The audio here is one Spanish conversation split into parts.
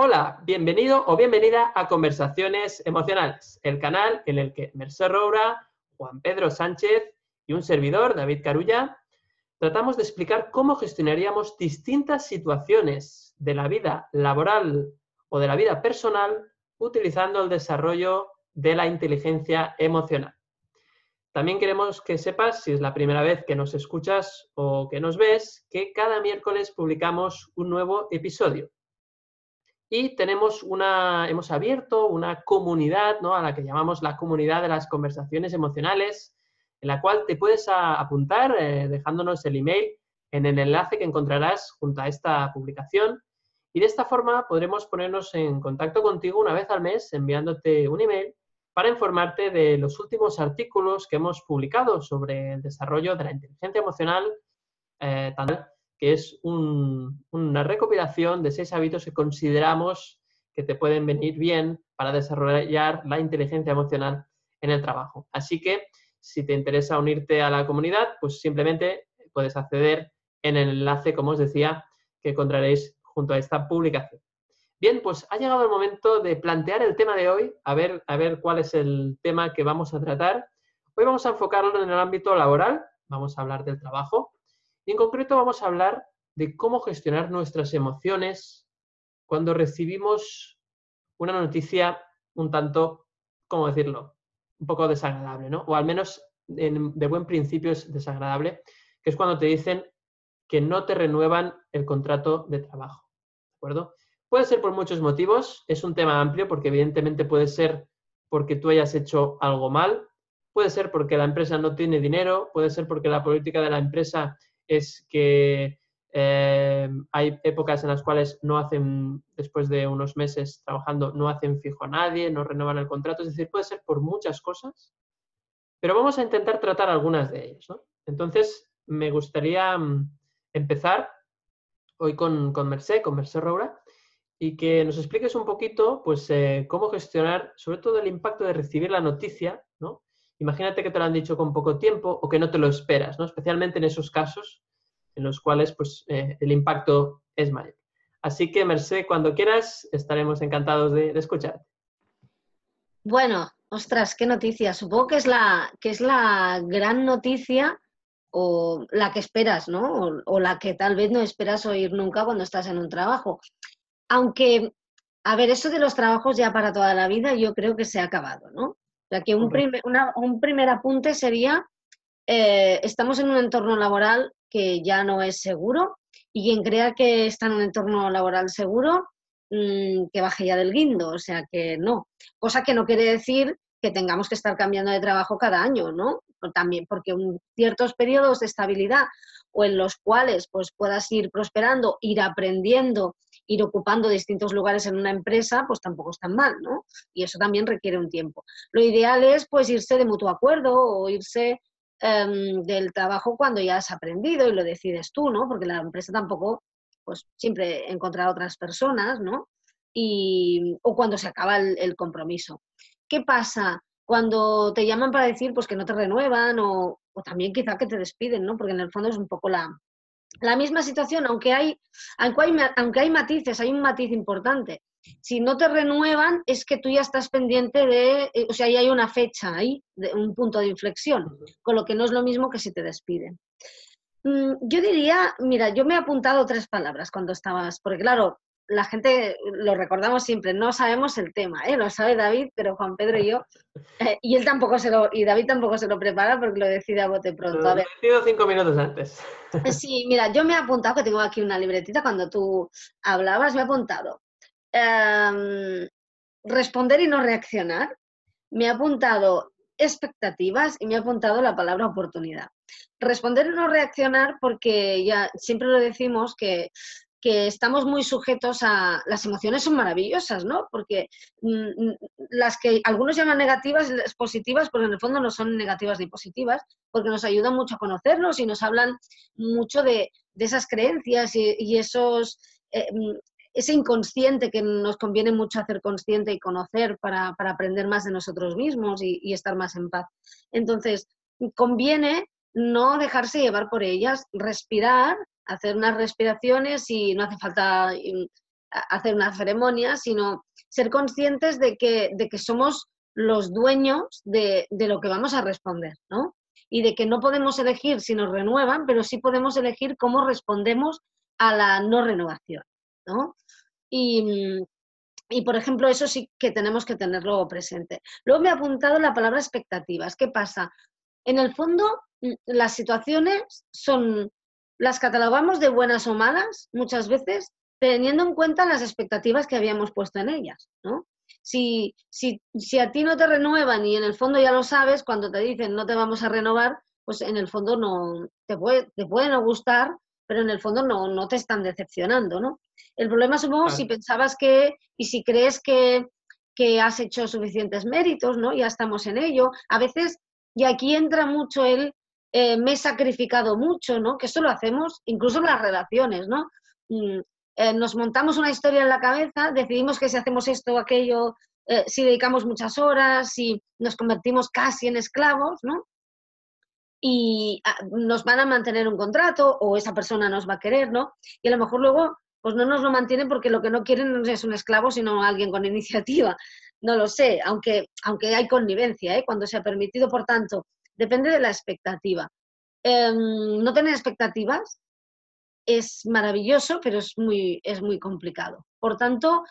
Hola, bienvenido o bienvenida a Conversaciones Emocionales, el canal en el que Merced Roura, Juan Pedro Sánchez y un servidor, David Carulla, tratamos de explicar cómo gestionaríamos distintas situaciones de la vida laboral o de la vida personal utilizando el desarrollo de la inteligencia emocional. También queremos que sepas, si es la primera vez que nos escuchas o que nos ves, que cada miércoles publicamos un nuevo episodio y tenemos una, hemos abierto una comunidad, ¿no? A la que llamamos la comunidad de las conversaciones emocionales, en la cual te puedes apuntar eh, dejándonos el email en el enlace que encontrarás junto a esta publicación. Y de esta forma podremos ponernos en contacto contigo una vez al mes enviándote un email para informarte de los últimos artículos que hemos publicado sobre el desarrollo de la inteligencia emocional, eh, que es un, una recopilación de seis hábitos que consideramos que te pueden venir bien para desarrollar la inteligencia emocional en el trabajo. Así que si te interesa unirte a la comunidad, pues simplemente puedes acceder en el enlace, como os decía, que encontraréis junto a esta publicación. Bien, pues ha llegado el momento de plantear el tema de hoy, a ver, a ver cuál es el tema que vamos a tratar. Hoy vamos a enfocarlo en el ámbito laboral, vamos a hablar del trabajo, y en concreto vamos a hablar de cómo gestionar nuestras emociones cuando recibimos una noticia un tanto, ¿cómo decirlo? Un poco desagradable, ¿no? O al menos en, de buen principio es desagradable, que es cuando te dicen que no te renuevan el contrato de trabajo. ¿De acuerdo? Puede ser por muchos motivos, es un tema amplio porque evidentemente puede ser porque tú hayas hecho algo mal, puede ser porque la empresa no tiene dinero, puede ser porque la política de la empresa es que eh, hay épocas en las cuales no hacen, después de unos meses trabajando, no hacen fijo a nadie, no renuevan el contrato, es decir, puede ser por muchas cosas, pero vamos a intentar tratar algunas de ellas. ¿no? Entonces, me gustaría mm, empezar hoy con, con con Merced Roura, y que nos expliques un poquito, pues, eh, cómo gestionar, sobre todo el impacto de recibir la noticia, ¿no? Imagínate que te lo han dicho con poco tiempo o que no te lo esperas, ¿no? Especialmente en esos casos en los cuales pues, eh, el impacto es mayor. Así que, Merced, cuando quieras, estaremos encantados de, de, escucharte. Bueno, ostras, qué noticia. Supongo que es la, que es la gran noticia o la que esperas, ¿no? O, o la que tal vez no esperas oír nunca cuando estás en un trabajo. Aunque, a ver, eso de los trabajos ya para toda la vida yo creo que se ha acabado, ¿no? O sea, que un, primer, una, un primer apunte sería, eh, estamos en un entorno laboral que ya no es seguro y quien crea que está en un entorno laboral seguro, mmm, que baje ya del guindo, o sea que no. Cosa que no quiere decir que tengamos que estar cambiando de trabajo cada año, ¿no? También porque ciertos periodos de estabilidad o en los cuales pues puedas ir prosperando, ir aprendiendo, ir ocupando distintos lugares en una empresa, pues tampoco es tan mal, ¿no? Y eso también requiere un tiempo. Lo ideal es pues irse de mutuo acuerdo o irse um, del trabajo cuando ya has aprendido y lo decides tú, ¿no? Porque la empresa tampoco, pues siempre encontrar otras personas, ¿no? Y, o cuando se acaba el, compromiso. ¿Qué pasa? Cuando te llaman para decir pues que no te renuevan o también quizá que te despiden, ¿no? Porque en el fondo es un poco la, la misma situación, aunque hay, aunque hay, aunque hay matices, hay un matiz importante. Si no te renuevan, es que tú ya estás pendiente de, o sea, ya hay una fecha ahí, de un punto de inflexión, con lo que no es lo mismo que si te despiden. Mm, yo diría, mira, yo me he apuntado tres palabras cuando estabas, porque claro, la gente lo recordamos siempre, no sabemos el tema, ¿eh? lo sabe David, pero Juan Pedro y yo, eh, y él tampoco se lo, y David tampoco se lo prepara porque lo decide a bote pronto. Lo a ver. decido cinco minutos antes. Sí, mira, yo me he apuntado, que tengo aquí una libretita, cuando tú hablabas, me he apuntado. Um, responder y no reaccionar. Me he apuntado expectativas y me he apuntado la palabra oportunidad. Responder y no reaccionar porque ya siempre lo decimos que que estamos muy sujetos a... Las emociones son maravillosas, ¿no? Porque mm, las que algunos llaman negativas, positivas, porque en el fondo no son negativas ni positivas, porque nos ayudan mucho a conocernos y nos hablan mucho de, esas creencias y, esos... Eh, mm, ese inconsciente que nos conviene mucho hacer consciente y conocer para, aprender más de nosotros mismos y estar más en paz. Entonces, conviene no dejarse llevar por ellas, respirar hacer unas respiraciones y no hace falta mm, hacer una ceremonia, sino ser conscientes de que, de que somos los dueños de, lo que vamos a responder, ¿no? Y de que no podemos elegir si nos renuevan, pero sí podemos elegir cómo respondemos a la no renovación, ¿no? Y, mm, y, por ejemplo, eso sí que tenemos que tenerlo presente. Luego me ha apuntado la palabra expectativas. ¿Qué pasa? En el fondo, mm, las situaciones son las catalogamos de buenas o malas muchas veces teniendo en cuenta las expectativas que habíamos puesto en ellas, ¿no? Si, si, si a ti no te renuevan y en el fondo ya lo sabes, cuando te dicen no te vamos a renovar, pues en el fondo no te puede, te puede no gustar, pero en el fondo no, no te están decepcionando, ¿no? El problema supongo si pensabas que y si crees que, que has hecho suficientes méritos, ¿no? Ya estamos en ello. A veces, y aquí entra mucho el eh, me he sacrificado mucho, ¿no? Que eso lo hacemos incluso en las relaciones, ¿no? Mm, eh, nos montamos una historia en la cabeza, decidimos que si hacemos esto o aquello, eh, si dedicamos muchas horas, si nos convertimos casi en esclavos, ¿no? Y ah, nos van a mantener un contrato o esa persona nos va a querer, ¿no? Y a lo mejor luego pues no nos lo mantienen porque lo que no quieren no es un esclavo, sino alguien con iniciativa. No lo sé, aunque, aunque hay connivencia, ¿eh? cuando se ha permitido, por tanto, depende de la expectativa. Em, no tener expectativas es maravilloso, pero es muy, es muy complicado. Por tanto,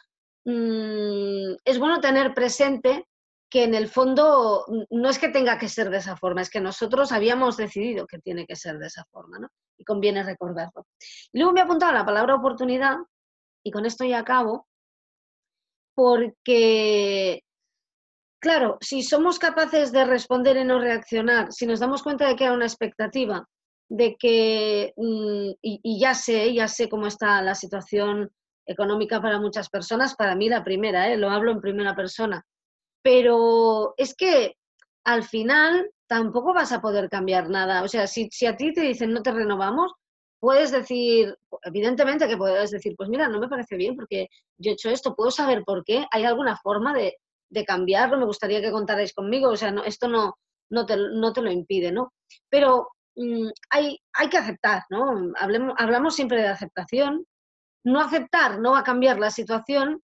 mm, es bueno tener presente que en el fondo no es que tenga que ser de esa forma, es que nosotros habíamos decidido que tiene que ser de esa forma, ¿no? Y conviene recordarlo. Luego me he apuntado la palabra oportunidad, y con esto ya acabo, porque Claro, si somos capaces de responder y no reaccionar, si nos damos cuenta de que hay una expectativa, de que, mm, y, ya sé, ya sé cómo está la situación económica para muchas personas, para mí la primera, ¿eh? lo hablo en primera persona, pero es que al final tampoco vas a poder cambiar nada. O sea, si, si a ti te dicen no te renovamos, puedes decir, evidentemente que puedes decir, pues mira, no me parece bien porque yo he hecho esto, puedo saber por qué, hay alguna forma de, de cambiarlo, me gustaría que contarais conmigo, o sea, no, esto no, no, te, no te lo impide, ¿no? Pero mm, hay, hay que aceptar, ¿no? Hablemos, hablamos siempre de aceptación. No aceptar no va a cambiar la situación,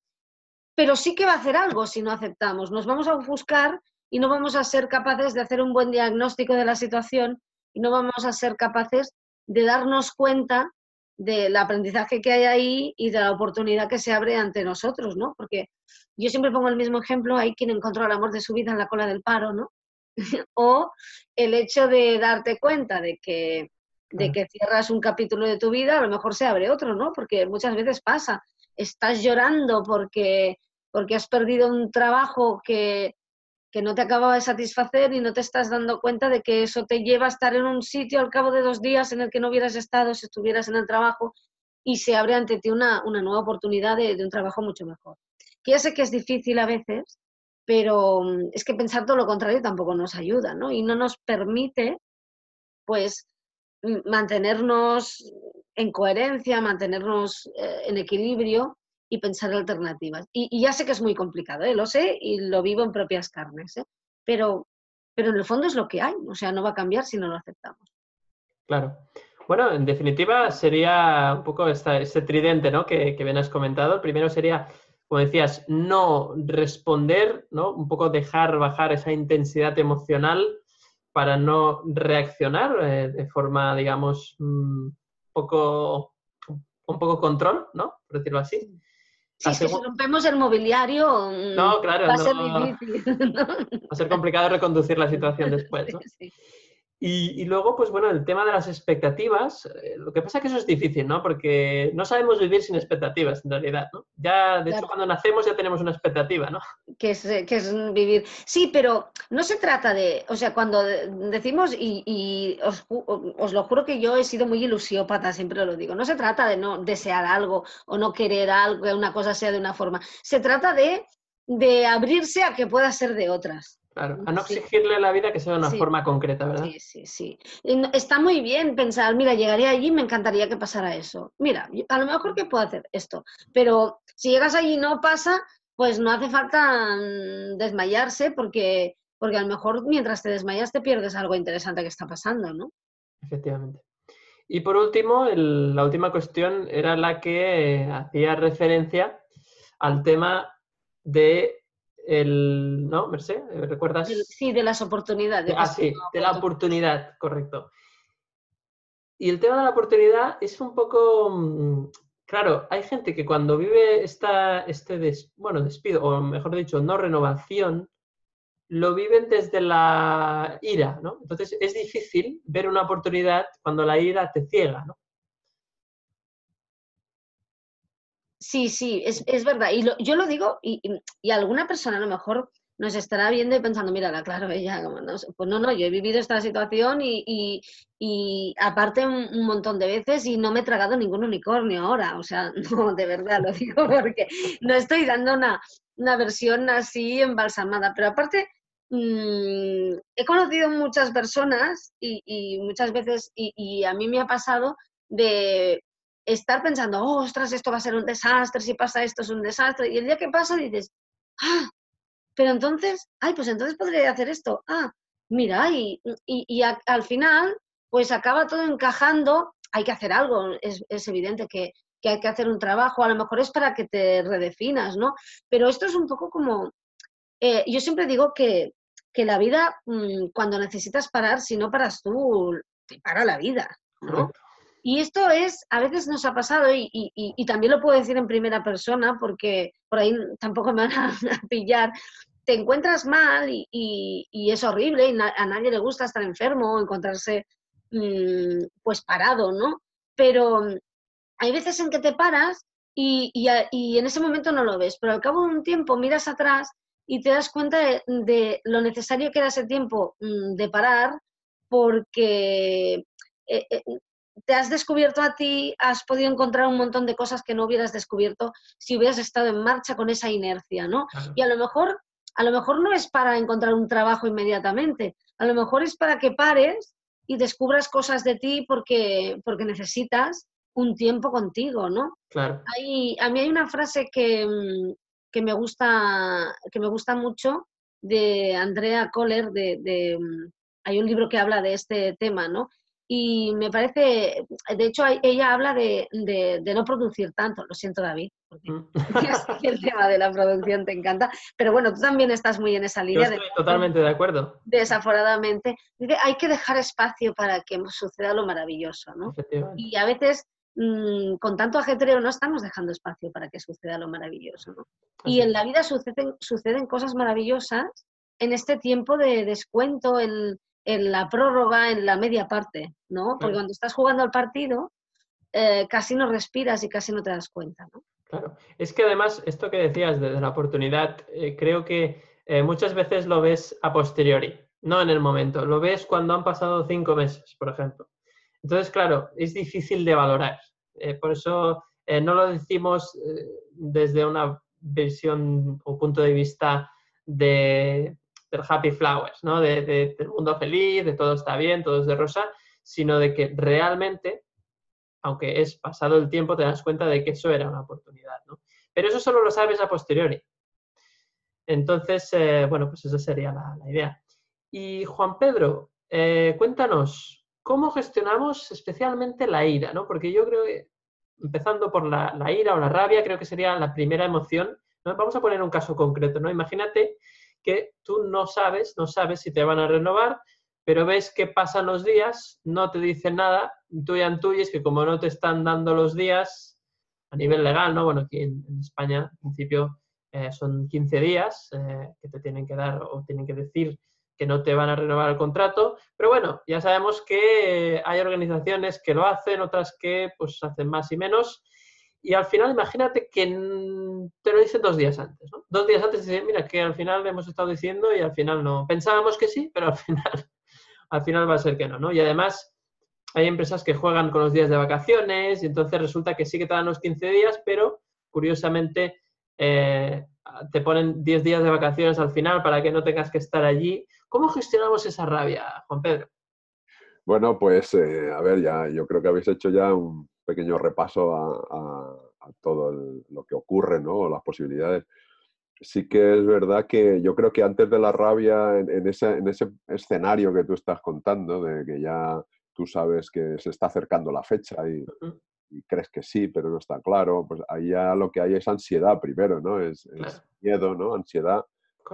pero sí que va a hacer algo si no aceptamos. Nos vamos a buscar y no vamos a ser capaces de hacer un buen diagnóstico de la situación y no vamos a ser capaces de darnos cuenta del aprendizaje que hay ahí y de la oportunidad que se abre ante nosotros, ¿no? Porque yo siempre pongo el mismo ejemplo, hay quien encontró el amor de su vida en la cola del paro, ¿no? o el hecho de darte cuenta de que, de que cierras un capítulo de tu vida, a lo mejor se abre otro, ¿no? Porque muchas veces pasa, estás llorando porque, porque has perdido un trabajo que, que no te acababa de satisfacer y no te estás dando cuenta de que eso te lleva a estar en un sitio al cabo de dos días en el que no hubieras estado si estuvieras en el trabajo y se abre ante ti una, nueva oportunidad de, un trabajo mucho mejor. Que ya sé que es difícil a veces, pero mm, es que pensar todo lo contrario tampoco nos ayuda, ¿no? Y no nos permite, pues, mantenernos en coherencia, mantenernos eh, en equilibrio y pensar alternativas. Y, ya sé que es muy complicado, ¿eh? lo sé y lo vivo en propias carnes, ¿eh? pero, pero en el fondo es lo que hay, o sea, no va a cambiar si no lo aceptamos. Claro. Bueno, en definitiva sería un poco esta, este tridente ¿no? que, que bien has comentado. El primero sería, como decías, no responder, ¿no? un poco dejar bajar esa intensidad emocional para no reaccionar eh, de forma, digamos, un mm, poco, un poco control, ¿no? Por decirlo así. Sí, si rompemos el mobiliario, no, claro, va a ser difícil. Va a ser complicado reconducir la situación después. ¿no? Y, y luego, pues bueno, el tema de las expectativas, eh, lo que pasa es que eso es difícil, ¿no? Porque no sabemos vivir sin expectativas, en realidad, ¿no? Ya, de hecho, cuando nacemos ya tenemos una expectativa, ¿no? que es, eh, que es vivir. Sí, pero no se trata de, o sea, cuando de- decimos, y, y os, os lo juro que yo he sido muy ilusiópata, siempre lo digo, no se trata de no desear algo o no querer algo, que una cosa sea de una forma, se trata de, de abrirse a que pueda ser de otras. Claro, a no Sí. exigirle a la vida que sea de una Sí. forma concreta, ¿verdad? Sí, sí, sí. Y Está muy bien pensar, mira, llegaré allí y me encantaría que pasara eso. Mira, a lo mejor que puedo hacer esto, pero si llegas allí y no pasa, pues no hace falta mm, desmayarse porque, porque a lo mejor mientras te desmayas te pierdes algo interesante que está pasando, ¿no? Efectivamente. Y por último, el- la última cuestión era la que eh, hacía referencia al tema de el, ¿no, Merced? ¿Recuerdas? Sí, de las oportunidades. Ah, sí, de la oportunidad, correcto. Y el tema de la oportunidad es un poco, mm, claro, hay gente que cuando vive esta, este, des- bueno, despido, o mejor dicho, no renovación, lo viven desde la ira, ¿no? Entonces es difícil ver una oportunidad cuando la ira te ciega, ¿no? Sí, sí, es, es verdad. Y lo- yo lo digo, y, y- alguna persona a lo mejor nos estará viendo y pensando, mírala, claro, ella, como no sé". pues no, no, yo he vivido esta situación y, y- y aparte un, montón de veces y no me he tragado ningún unicornio ahora. O sea, no, de verdad lo digo porque no estoy dando una, una versión así embalsamada. Pero aparte, mm, he conocido muchas personas y, y muchas veces, y a mí me ha pasado de estar pensando, oh, ostras, esto va a ser un desastre, si pasa esto es un desastre. Y el día que pasa dices, ah, pero entonces, ay, pues entonces podría hacer esto. Ah, mira, y, y, al final, pues acaba todo encajando, hay que hacer algo, es, es evidente que, que hay que hacer un trabajo, a lo mejor es para que te redefinas, ¿no? Pero esto es un poco como, eh, yo siempre digo que, que la vida, mm, cuando necesitas parar, si no paras tú, te para la vida, ¿no? Y esto es, a veces nos ha pasado, y, también lo puedo decir en primera persona, porque por ahí tampoco me van a, pillar. Te encuentras mal y, es horrible, y a nadie le gusta estar enfermo o encontrarse mm, pues parado, ¿no? Pero mm, hay veces en que te paras y, en ese momento no lo ves, pero al cabo de un tiempo miras atrás y te das cuenta de, de lo necesario que era ese tiempo mm, de parar, porque eh, eh, te has descubierto a ti, has podido encontrar un montón de cosas que no hubieras descubierto si hubieras estado en marcha con esa inercia, ¿no? Claro. Y a lo mejor, a lo mejor no es para encontrar un trabajo inmediatamente, a lo mejor es para que pares y descubras cosas de ti porque, porque necesitas un tiempo contigo, ¿no? Claro. Hay- a mí hay una frase que, mm, que me gusta, que me gusta mucho de Andrea Kohler, de, de, mm, hay un libro que habla de este tema, ¿no? Y me parece, de hecho, ella habla de, de- de no producir tanto, lo siento David, porque Mm. yo el tema de la producción te encanta, pero bueno, tú también estás muy en esa Yo línea de estoy totalmente de acuerdo. desaforadamente, dice, hay que dejar espacio para que suceda lo maravilloso, ¿no? Y a veces, mm, con tanto ajetreo, no estamos dejando espacio para que suceda lo maravilloso. ¿no? Y en la vida suceden, suceden cosas maravillosas en este tiempo de descuento, en, en la prórroga, en la media parte, ¿no? Porque Claro. cuando estás jugando al partido, eh, casi no respiras y casi no te das cuenta, ¿no? Claro. Es que además, esto que decías de, de la oportunidad, eh, creo que eh, muchas veces lo ves a posteriori, no en el momento. Lo ves cuando han pasado cinco meses, por ejemplo. Entonces, claro, es difícil de valorar. Por eso no lo decimos desde una visión o punto de vista de, del happy flowers, ¿no? De, de- del mundo feliz, de todo está bien, todo es de rosa, sino de que realmente aunque es pasado el tiempo, te das cuenta de que eso era una oportunidad, ¿no? Pero eso solo lo sabes a posteriori. Entonces, eh, bueno, pues esa sería la, idea. Y Juan Pedro, eh, cuéntanos, ¿cómo gestionamos especialmente la ira, ¿no? Porque yo creo que, empezando por la, ira o la rabia, creo que sería la primera emoción. Vamos a poner un caso concreto, ¿no? Imagínate que tú no sabes, no sabes si te van a renovar, pero ves que pasan los días, no te dicen nada, tú ya intuyes que como no te están dando los días a nivel legal, ¿no? Bueno, aquí en, España, en principio, eh, son 15 días eh, que te tienen que dar o tienen que decir que no te van a renovar el contrato. Pero bueno, ya sabemos que hay organizaciones que lo hacen, otras que pues hacen más y menos. Y al final, imagínate que te lo dicen dos días antes, ¿no? Dos días antes dicen, mira, que al final hemos estado diciendo y al final no. Pensábamos que sí, pero al final, al final va a ser que no, ¿no? Y además, hay empresas que juegan con los días de vacaciones y entonces resulta que sí que te dan los 15 días, pero curiosamente eh, te ponen 10 días de vacaciones al final para que no tengas que estar allí. ¿Cómo gestionamos esa rabia, Juan Pedro? Bueno, pues eh, a ver, ya yo creo que habéis hecho ya un pequeño repaso a, todo lo que ocurre, ¿no? Las posibilidades. Sí que es verdad que yo creo que antes de la rabia, en, ese, en ese escenario que tú estás contando, de que ya tú sabes que se está acercando la fecha y, y crees que sí, pero no está claro, pues ahí ya lo que hay es ansiedad primero, ¿no? Es, miedo, ¿no? Ansiedad,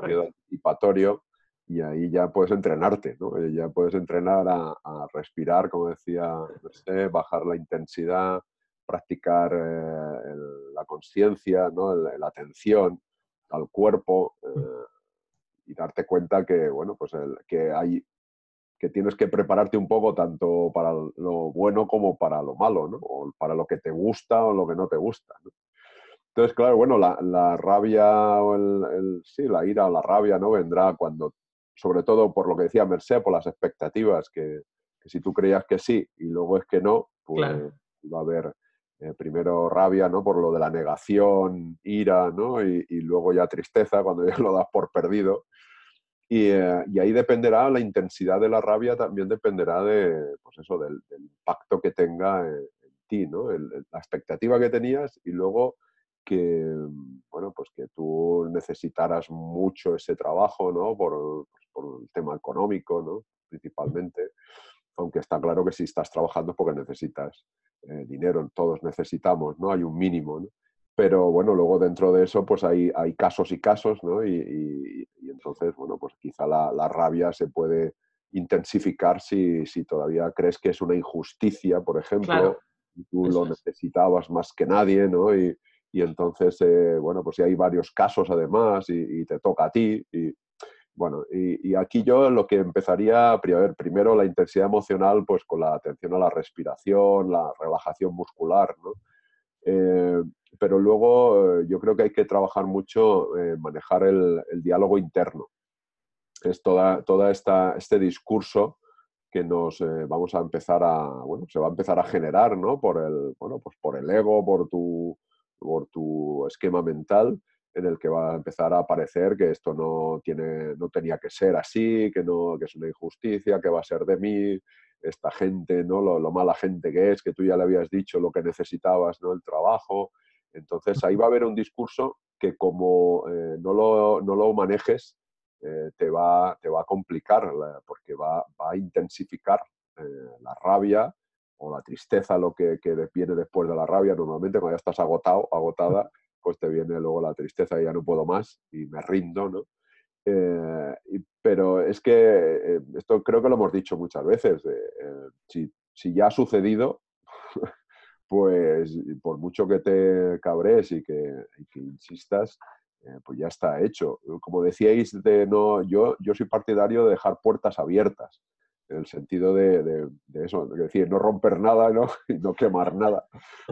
miedo anticipatorio, y ahí ya puedes entrenarte, ¿no? Ya puedes entrenar a, respirar, como decía, bajar la intensidad, practicar eh, la conciencia, ¿no? la atención al cuerpo mm. eh, y darte cuenta que, bueno, pues el, que hay que tienes que prepararte un poco tanto para lo bueno como para lo malo, ¿no? O para lo que te gusta o lo que no te gusta. Entonces, claro, bueno, la, rabia o el, sí, la ira o la rabia, ¿no? Vendrá cuando, sobre todo por lo que decía Merced, por las expectativas, que, si tú creías que sí y luego es que no, pues va a haber eh, primero rabia, ¿no? Por lo de la negación, ira, ¿no? Y, y, luego ya tristeza cuando ya lo das por perdido. Eh, y, ahí dependerá la intensidad de la rabia, también dependerá de, pues eso, del, impacto que tenga en, ti, ¿no? la expectativa que tenías y luego que, bueno, pues que tú necesitaras mucho ese trabajo, ¿no? Por, por el tema económico, ¿no? Principalmente. Aunque está claro que si estás trabajando porque necesitas eh, dinero, todos necesitamos, ¿no? Hay un mínimo, ¿no? pero bueno, luego dentro de eso pues hay, hay casos y casos, ¿no? Y, entonces, bueno, pues quizá la, rabia se puede intensificar si, si, todavía crees que es una injusticia, por ejemplo, tú lo necesitabas más que nadie, ¿no? Y, entonces, eh, bueno, pues si hay varios casos además y, te toca a ti. Y, bueno, y, aquí yo lo que empezaría a ver, primero la intensidad emocional, pues con la atención a la respiración, la relajación muscular, ¿no? Eh, pero luego eh, yo creo que hay que trabajar mucho en manejar el, diálogo interno. Es toda, toda esta, este discurso que nos eh, vamos a empezar a, bueno, se va a empezar a generar, ¿no? Por el, bueno, pues por el ego, por tu, por tu esquema mental, en el que va a empezar a aparecer que esto no, tiene, no tenía que ser así, que, no, que es una injusticia, que va a ser de mí, esta gente, ¿no? Lo, lo, mala gente que es, que tú ya le habías dicho lo que necesitabas, ¿no? El trabajo, entonces ahí va a haber un discurso que como eh, no, lo, no, lo, manejes, eh, te, va, te va a complicar porque va, va a intensificar eh, la rabia o la tristeza, lo que, que, viene después de la rabia. Normalmente cuando ya estás agotado, agotada, pues te viene luego la tristeza y ya no puedo más y me rindo, ¿no? pero es que esto creo que lo hemos dicho muchas veces. si, si ya ha sucedido, pues por mucho que te cabres y que, insistas, eh, pues ya está hecho. Como decíais, de no, yo, yo soy partidario de dejar puertas abiertas, en el sentido de, eso, es decir, no romper nada ¿no? y no quemar nada,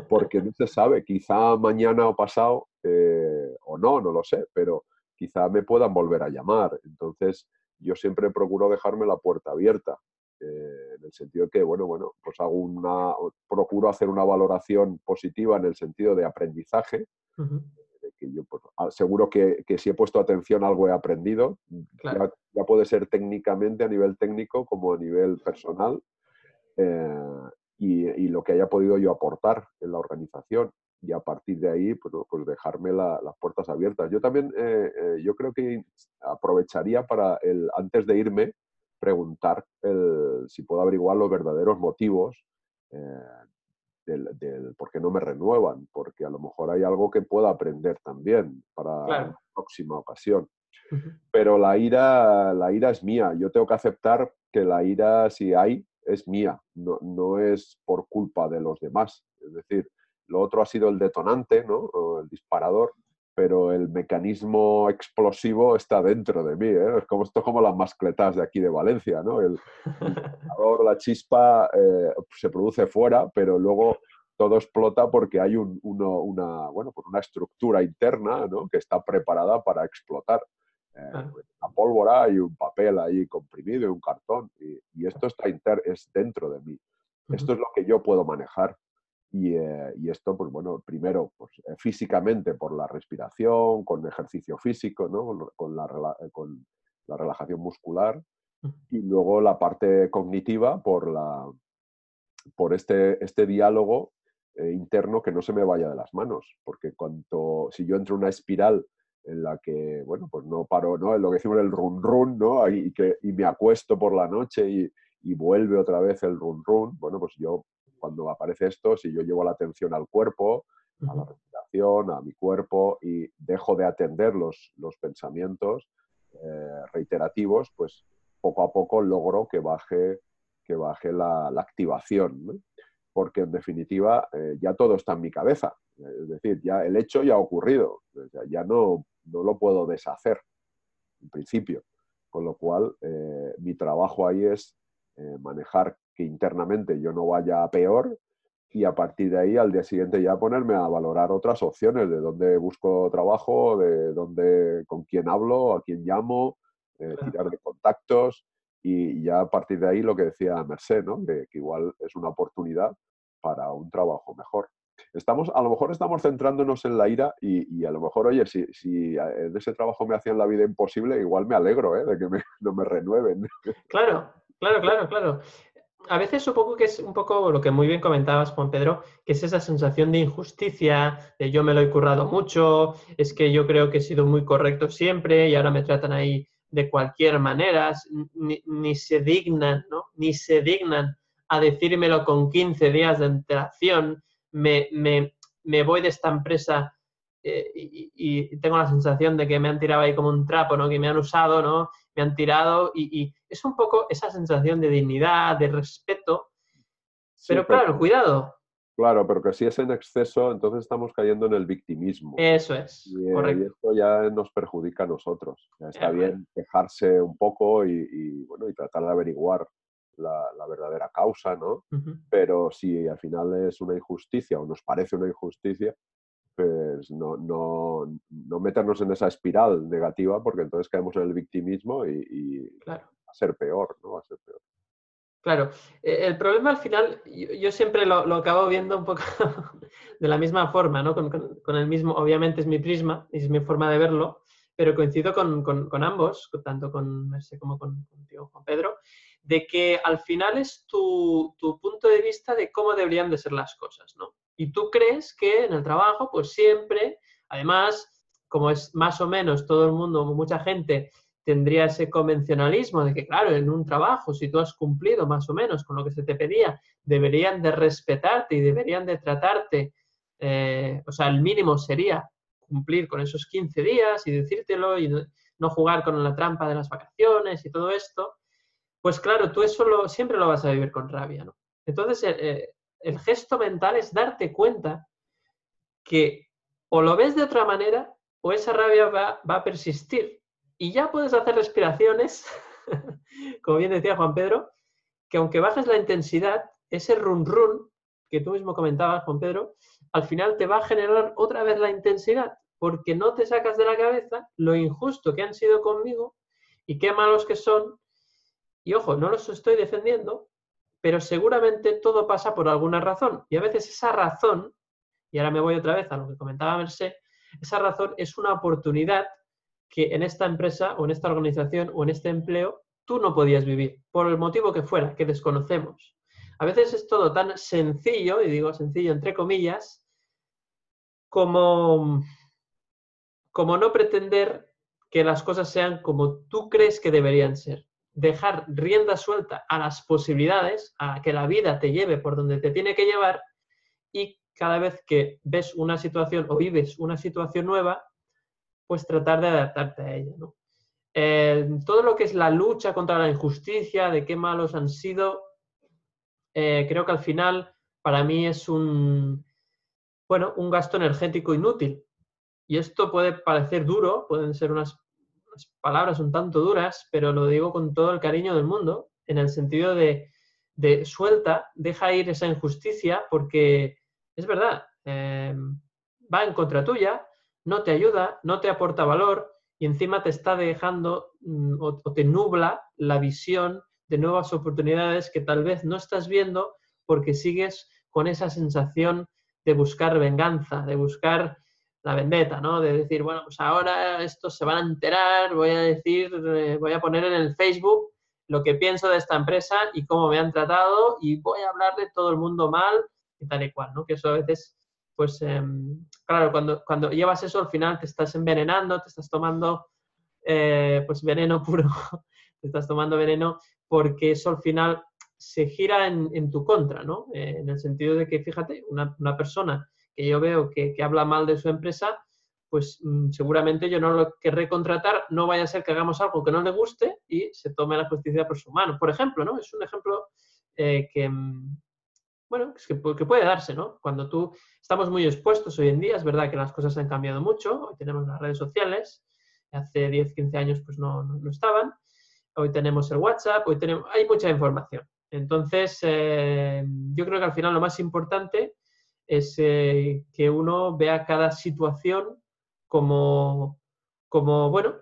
porque no se sabe, quizá mañana o pasado, eh, o no, no lo sé, pero quizá me puedan volver a llamar. Entonces, yo siempre procuro dejarme la puerta abierta. Eh, en el sentido que, bueno, bueno, pues hago una, procuro hacer una valoración positiva en el sentido de aprendizaje, que yo pues, ah, seguro que, que, si he puesto atención algo he aprendido, ya, puede ser técnicamente a nivel técnico como a nivel personal, eh, y, lo que haya podido yo aportar en la organización. Y a partir de ahí pues, pues dejarme las puertas abiertas. Yo también, eh, yo creo que aprovecharía para, el, antes de irme, preguntar si puedo averiguar los verdaderos motivos del, por qué no me renuevan, porque a lo mejor hay algo que pueda aprender también para la próxima ocasión. Pero la ira, la ira es mía. Yo tengo que aceptar que la ira, si hay, es mía, no, no es por culpa de los demás. Es decir, lo otro ha sido el detonante, ¿no? el disparador, pero el mecanismo explosivo está dentro de mí. ¿eh? Es como, esto es como las mascletas de aquí de Valencia, ¿no? El, el la chispa eh, se produce fuera, pero luego todo explota porque hay un, uno, una, bueno, pues una estructura interna ¿no? que está preparada para explotar. Eh, una pólvora y un papel ahí comprimido y un cartón. Y, y esto está inter, es dentro de mí. Esto es lo que yo puedo manejar. Y, eh, y esto, pues bueno, primero pues, eh, físicamente por la respiración, con ejercicio físico, ¿no? con, la, con la relajación muscular. Y luego la parte cognitiva por, la, por este, este diálogo interno que no se me vaya de las manos. Porque cuanto, si yo entro en una espiral en la que, bueno, pues no paro, ¿no? En lo que decimos el run run, ¿no? Y, que, y me acuesto por la noche y, y, vuelve otra vez el run run. Bueno, pues yo, cuando aparece esto, si yo llevo la atención al cuerpo, a la respiración, a mi cuerpo y dejo de atender los, los pensamientos eh, reiterativos, pues poco a poco logro que baje, que baje la, la activación, ¿no? porque en definitiva eh, ya todo está en mi cabeza. Es decir, ya el hecho ya ha ocurrido, ya no, no lo puedo deshacer, en principio. Con lo cual, eh, mi trabajo ahí es manejar que internamente yo no vaya a peor y a partir de ahí al día siguiente ya ponerme a valorar otras opciones de dónde busco trabajo, de dónde, con quién hablo, a quién llamo, eh, tirar de contactos y ya a partir de ahí lo que decía Merced, ¿no? que, que igual es una oportunidad para un trabajo mejor estamos, a lo mejor estamos centrándonos en la ira y, a lo mejor, oye, si, si de ese trabajo me hacían la vida imposible, igual me alegro ¿eh? de que no me renueven. Claro, claro, claro, claro. A veces supongo que es un poco lo que muy bien comentabas, Juan Pedro, que es esa sensación de injusticia, de yo me lo he currado mucho, es que yo creo que he sido muy correcto siempre y ahora me tratan ahí de cualquier manera, ni, ni se dignan, ¿no? Ni se dignan a decírmelo con 15 días de antelación me, me, me voy de esta empresa eh, y, tengo la sensación de que me han tirado ahí como un trapo, ¿no? Que me han usado, ¿no? Me han tirado y, es un poco esa sensación de dignidad, de respeto. pero, claro, cuidado. Claro, pero que si es en exceso, entonces estamos cayendo en el victimismo. Eso es, y, correcto. esto ya nos perjudica a nosotros. está bien quejarse un poco y, bueno, y tratar de averiguar la, verdadera causa, ¿no? Pero si al final es una injusticia o nos parece una injusticia, pues no, no, no meternos en esa espiral negativa porque entonces caemos en el victimismo y, va a ser peor, ¿no? Va a ser peor. Claro, e, el problema al final, yo, siempre lo, acabo viendo un poco de la misma forma, ¿no? Con, el mismo, obviamente es mi prisma, es mi forma de verlo, pero coincido con, con ambos, tanto con Merce como con, contigo, Juan Pedro, de que al final es tu, punto de vista de cómo deberían de ser las cosas, ¿no? Y tú crees que en el trabajo, pues siempre, además, como es más o menos todo el mundo, mucha gente tendría ese convencionalismo de que, claro, en un trabajo, si tú has cumplido más o menos con lo que se te pedía, deberían de respetarte y deberían de tratarte, eh, o sea, el mínimo sería cumplir con esos 15 días y decírtelo y no jugar con la trampa de las vacaciones y todo esto pues claro, tú eso siempre lo vas a vivir con rabia, ¿no? Entonces, eh, eh, el, gesto mental es darte cuenta que o lo ves de otra manera o esa rabia va, a persistir. Y ya puedes hacer respiraciones, como bien decía Juan Pedro, que aunque bajes la intensidad, ese run run que tú mismo comentabas, Juan Pedro, al final te va a generar otra vez la intensidad, porque no te sacas de la cabeza lo injusto que han sido conmigo y qué malos que son y ojo, no los estoy defendiendo, pero seguramente todo pasa por alguna razón. Y a veces esa razón, y ahora me voy otra vez a lo que comentaba Mercé, esa razón es una oportunidad que en esta empresa o en esta organización o en este empleo tú no podías vivir, por el motivo que fuera, que desconocemos. A veces es todo tan sencillo, y digo sencillo entre comillas, como, como no pretender que las cosas sean como tú crees que deberían ser dejar rienda suelta a las posibilidades, a que la vida te lleve por donde te tiene que llevar y cada vez que ves una situación o vives una situación nueva, pues tratar de adaptarte a ella. todo lo que es la lucha contra la injusticia, de qué malos han sido, eh, creo que al final para mí es un, bueno, un gasto energético inútil, y esto puede parecer duro, pueden ser unas, palabras un tanto duras, pero lo digo con todo el cariño del mundo, en el sentido de, de suelta, deja ir esa injusticia, porque es verdad, eh, va en contra tuya, no te ayuda, no te aporta valor y encima te está dejando mm, o, o te nubla la visión de nuevas oportunidades que tal vez no estás viendo porque sigues con esa sensación de buscar venganza, de buscar la vendetta, ¿no? De decir, bueno, pues ahora estos se van a enterar, voy a decir, eh, voy a poner en el Facebook lo que pienso de esta empresa y cómo me han tratado y voy a hablar de todo el mundo mal y tal y cual, ¿no? Que eso a veces, pues, em, claro, cuando, cuando llevas eso al final te estás envenenando, te estás tomando, eh, pues, veneno puro, te estás tomando veneno porque eso al final se gira en, tu contra, ¿no? Eh, en el sentido de que, fíjate, una persona que yo veo que, que, habla mal de su empresa, pues mm, seguramente yo no lo querré contratar, no vaya a ser que hagamos algo que no le guste y se tome la justicia por su mano. Por ejemplo, ¿no? Es un ejemplo eh, que, mm, bueno, que, que, puede darse, ¿no? Cuando tú estamos muy expuestos hoy en día, es verdad que las cosas han cambiado mucho, hoy tenemos las redes sociales, hace 10, 15 años pues no, no, no estaban, hoy tenemos el WhatsApp, hoy tenemos, hay mucha información. Entonces, eh, yo creo que al final lo más importante es eh, que uno vea cada situación como, como, bueno,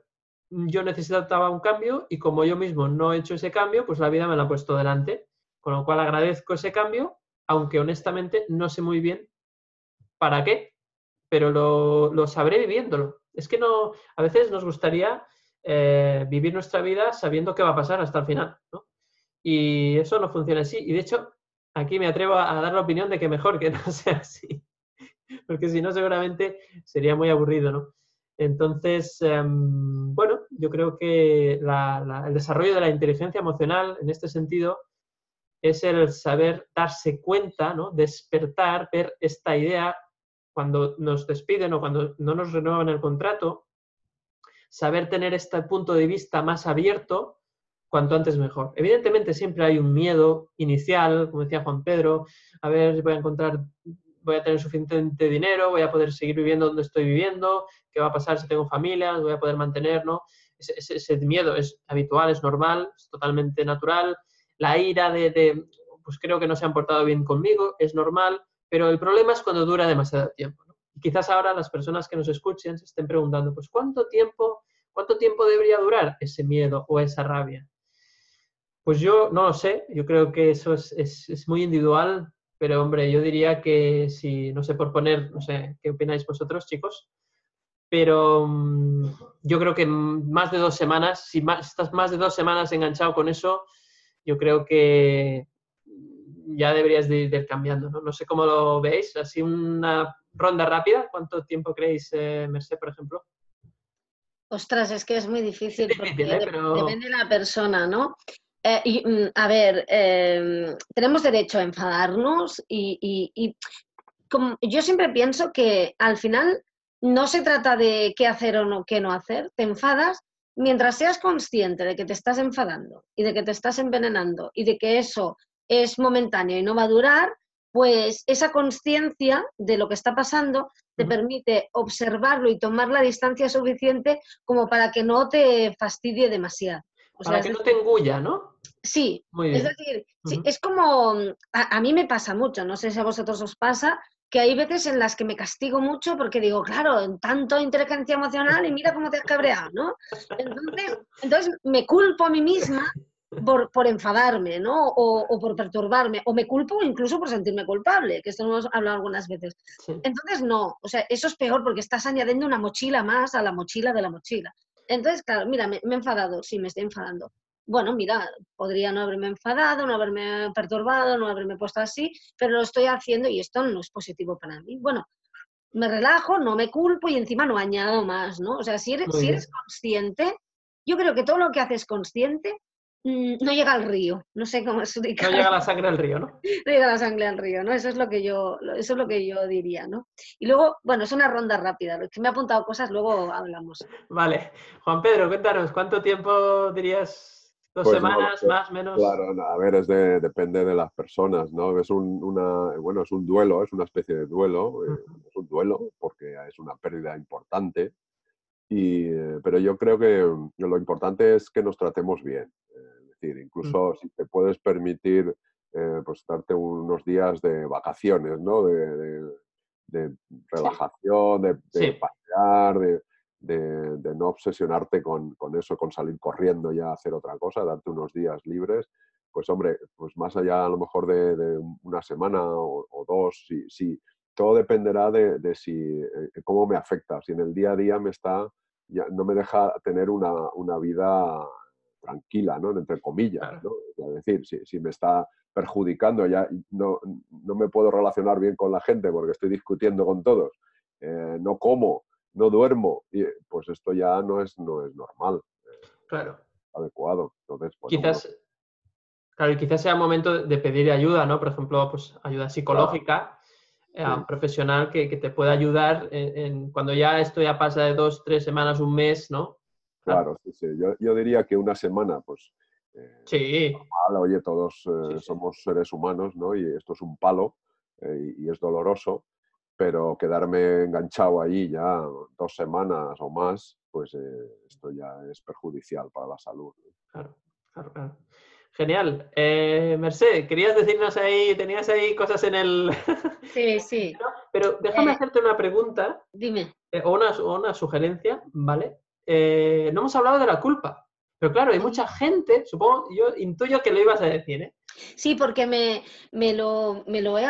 yo necesitaba un cambio y como yo mismo no he hecho ese cambio, pues la vida me la ha puesto delante. Con lo cual agradezco ese cambio, aunque honestamente no sé muy bien para qué, pero lo, lo sabré viviéndolo. Es que no, a veces nos gustaría eh, vivir nuestra vida sabiendo qué va a pasar hasta el final. Y eso no funciona así. Y de hecho, aquí me atrevo a dar la opinión de que mejor que no sea así, porque si no seguramente sería muy aburrido, ¿no? Entonces, eh, bueno, yo creo que el desarrollo de la inteligencia emocional en este sentido es el saber darse cuenta, ¿no? despertar, ver esta idea cuando nos despiden o cuando no nos renuevan el contrato, saber tener este punto de vista más abierto, cuanto antes mejor. Evidentemente siempre hay un miedo inicial, como decía Juan Pedro, a ver si voy a encontrar, voy a tener suficiente dinero, voy a poder seguir viviendo donde estoy viviendo, qué va a pasar si tengo familia, voy a poder mantener, ¿no? Ese, ese, ese miedo es habitual, es normal, es totalmente natural. La ira de, de, pues creo que no se han portado bien conmigo, es normal, pero el problema es cuando dura demasiado tiempo. ¿no? Y quizás ahora las personas que nos escuchen se estén preguntando, pues ¿cuánto tiempo, cuánto tiempo debería durar ese miedo o esa rabia? Pues yo no lo sé, yo creo que eso es, es, es, muy individual, pero hombre, yo diría que si, no sé, por poner, no sé, ¿qué opináis vosotros, chicos? Pero um, yo creo que más de dos semanas, si más, estás más de dos semanas enganchado con eso, yo creo que ya deberías de ir cambiando, ¿no? No sé cómo lo veis, así una ronda rápida, ¿cuánto tiempo creéis, eh, Merced, por ejemplo? Ostras, es que es muy difícil, es difícil porque ¿eh? Pero... depende de la persona, ¿no? Eh, y, mm, a ver, eh, tenemos derecho a enfadarnos y, y, y como, yo siempre pienso que al final no se trata de qué hacer o no, qué no hacer, te enfadas mientras seas consciente de que te estás enfadando y de que te estás envenenando y de que eso es momentáneo y no va a durar, pues esa conciencia de lo que está pasando te permite observarlo y tomar la distancia suficiente como para que no te fastidie demasiado. O para sea, que no te engulla, ¿no? Sí, es decir, uh -huh. es como, a, a, mí me pasa mucho, no sé si a vosotros os pasa, que hay veces en las que me castigo mucho porque digo, claro, tanto inteligencia emocional y mira cómo te has cabreado, ¿no? Entonces, entonces me culpo a mí misma por, por enfadarme, ¿no? O, o, por perturbarme, o me culpo incluso por sentirme culpable, que esto lo hemos hablado algunas veces. Sí. Entonces, no, o sea, eso es peor porque estás añadiendo una mochila más a la mochila de la mochila. Entonces, claro, mira, me, me he enfadado, sí, me estoy enfadando. Bueno, mira, podría no haberme enfadado, no haberme perturbado, no haberme puesto así, pero lo estoy haciendo y esto no es positivo para mí. Bueno, me relajo, no me culpo y encima no añado más, ¿no? O sea, si eres, si eres consciente, yo creo que todo lo que haces consciente no llega al río, no sé cómo explicar. No llega la sangre al río, ¿no? No llega la sangre al río, ¿no? Eso es lo que yo, eso es lo que yo diría, ¿no? Y luego, bueno, es una ronda rápida, que me ha apuntado cosas, luego hablamos. Vale. Juan Pedro, cuéntanos, ¿cuánto tiempo dirías Dos Pues no lo semanas, sé. más, menos. Claro, no, a ver, es de- depende de las personas, ¿no? Es un, una, bueno, es un duelo, es una especie de duelo, eh, es un duelo porque es una pérdida importante, y, eh, pero yo creo que mm, lo importante es que nos tratemos bien. Eh, decir, incluso si te puedes permitir eh, pues darte unos días de vacaciones, ¿no? De, de- de relajación, de, pasear, de, de- no obsesionarte con, con eso, con salir corriendo ya a hacer otra cosa, darte unos días libres, pues hombre, pues más allá a lo mejor de, una semana o, o dos, si, si- todo dependerá de, de si, eh, cómo me afecta, si en el día a día me está, ya no me deja tener una, una vida tranquila, ¿no? Entre comillas. ¿no? Es decir, si, si me está perjudicando, ya no, no me puedo relacionar bien con la gente porque estoy discutiendo con todos, eh, no como, no duermo, y, eh, pues esto ya no es, no es normal, Claro. adecuado. Entonces, pues, Quizás, claro, y quizás sea momento de pedir ayuda, ¿no? Por ejemplo, pues ayuda psicológica, eh, a un profesional que, que te pueda ayudar en, en- cuando ya esto ya pasa de dos, tres semanas, un mes, ¿no? Claro, sí, sí. Yo, yo diría que una semana, pues, eh, Sí, normal, oye, todos eh, Sí, sí. somos seres humanos, ¿no? Y esto es un palo eh, y, es doloroso, pero quedarme enganchado ahí ya dos semanas o más, pues eh, esto ya es perjudicial para la salud. ¿no? claro, claro, claro. Genial. Eh, Merced, querías decirnos ahí, tenías ahí cosas en el... Sí, sí. Pero déjame Eh. hacerte una pregunta Dime. eh, o, una, o una sugerencia, ¿vale? Eh, no hemos hablado de la culpa, pero claro, hay mucha gente, supongo, yo intuyo que lo ibas a decir, ¿eh? Sí, porque me, me lo, me, lo he,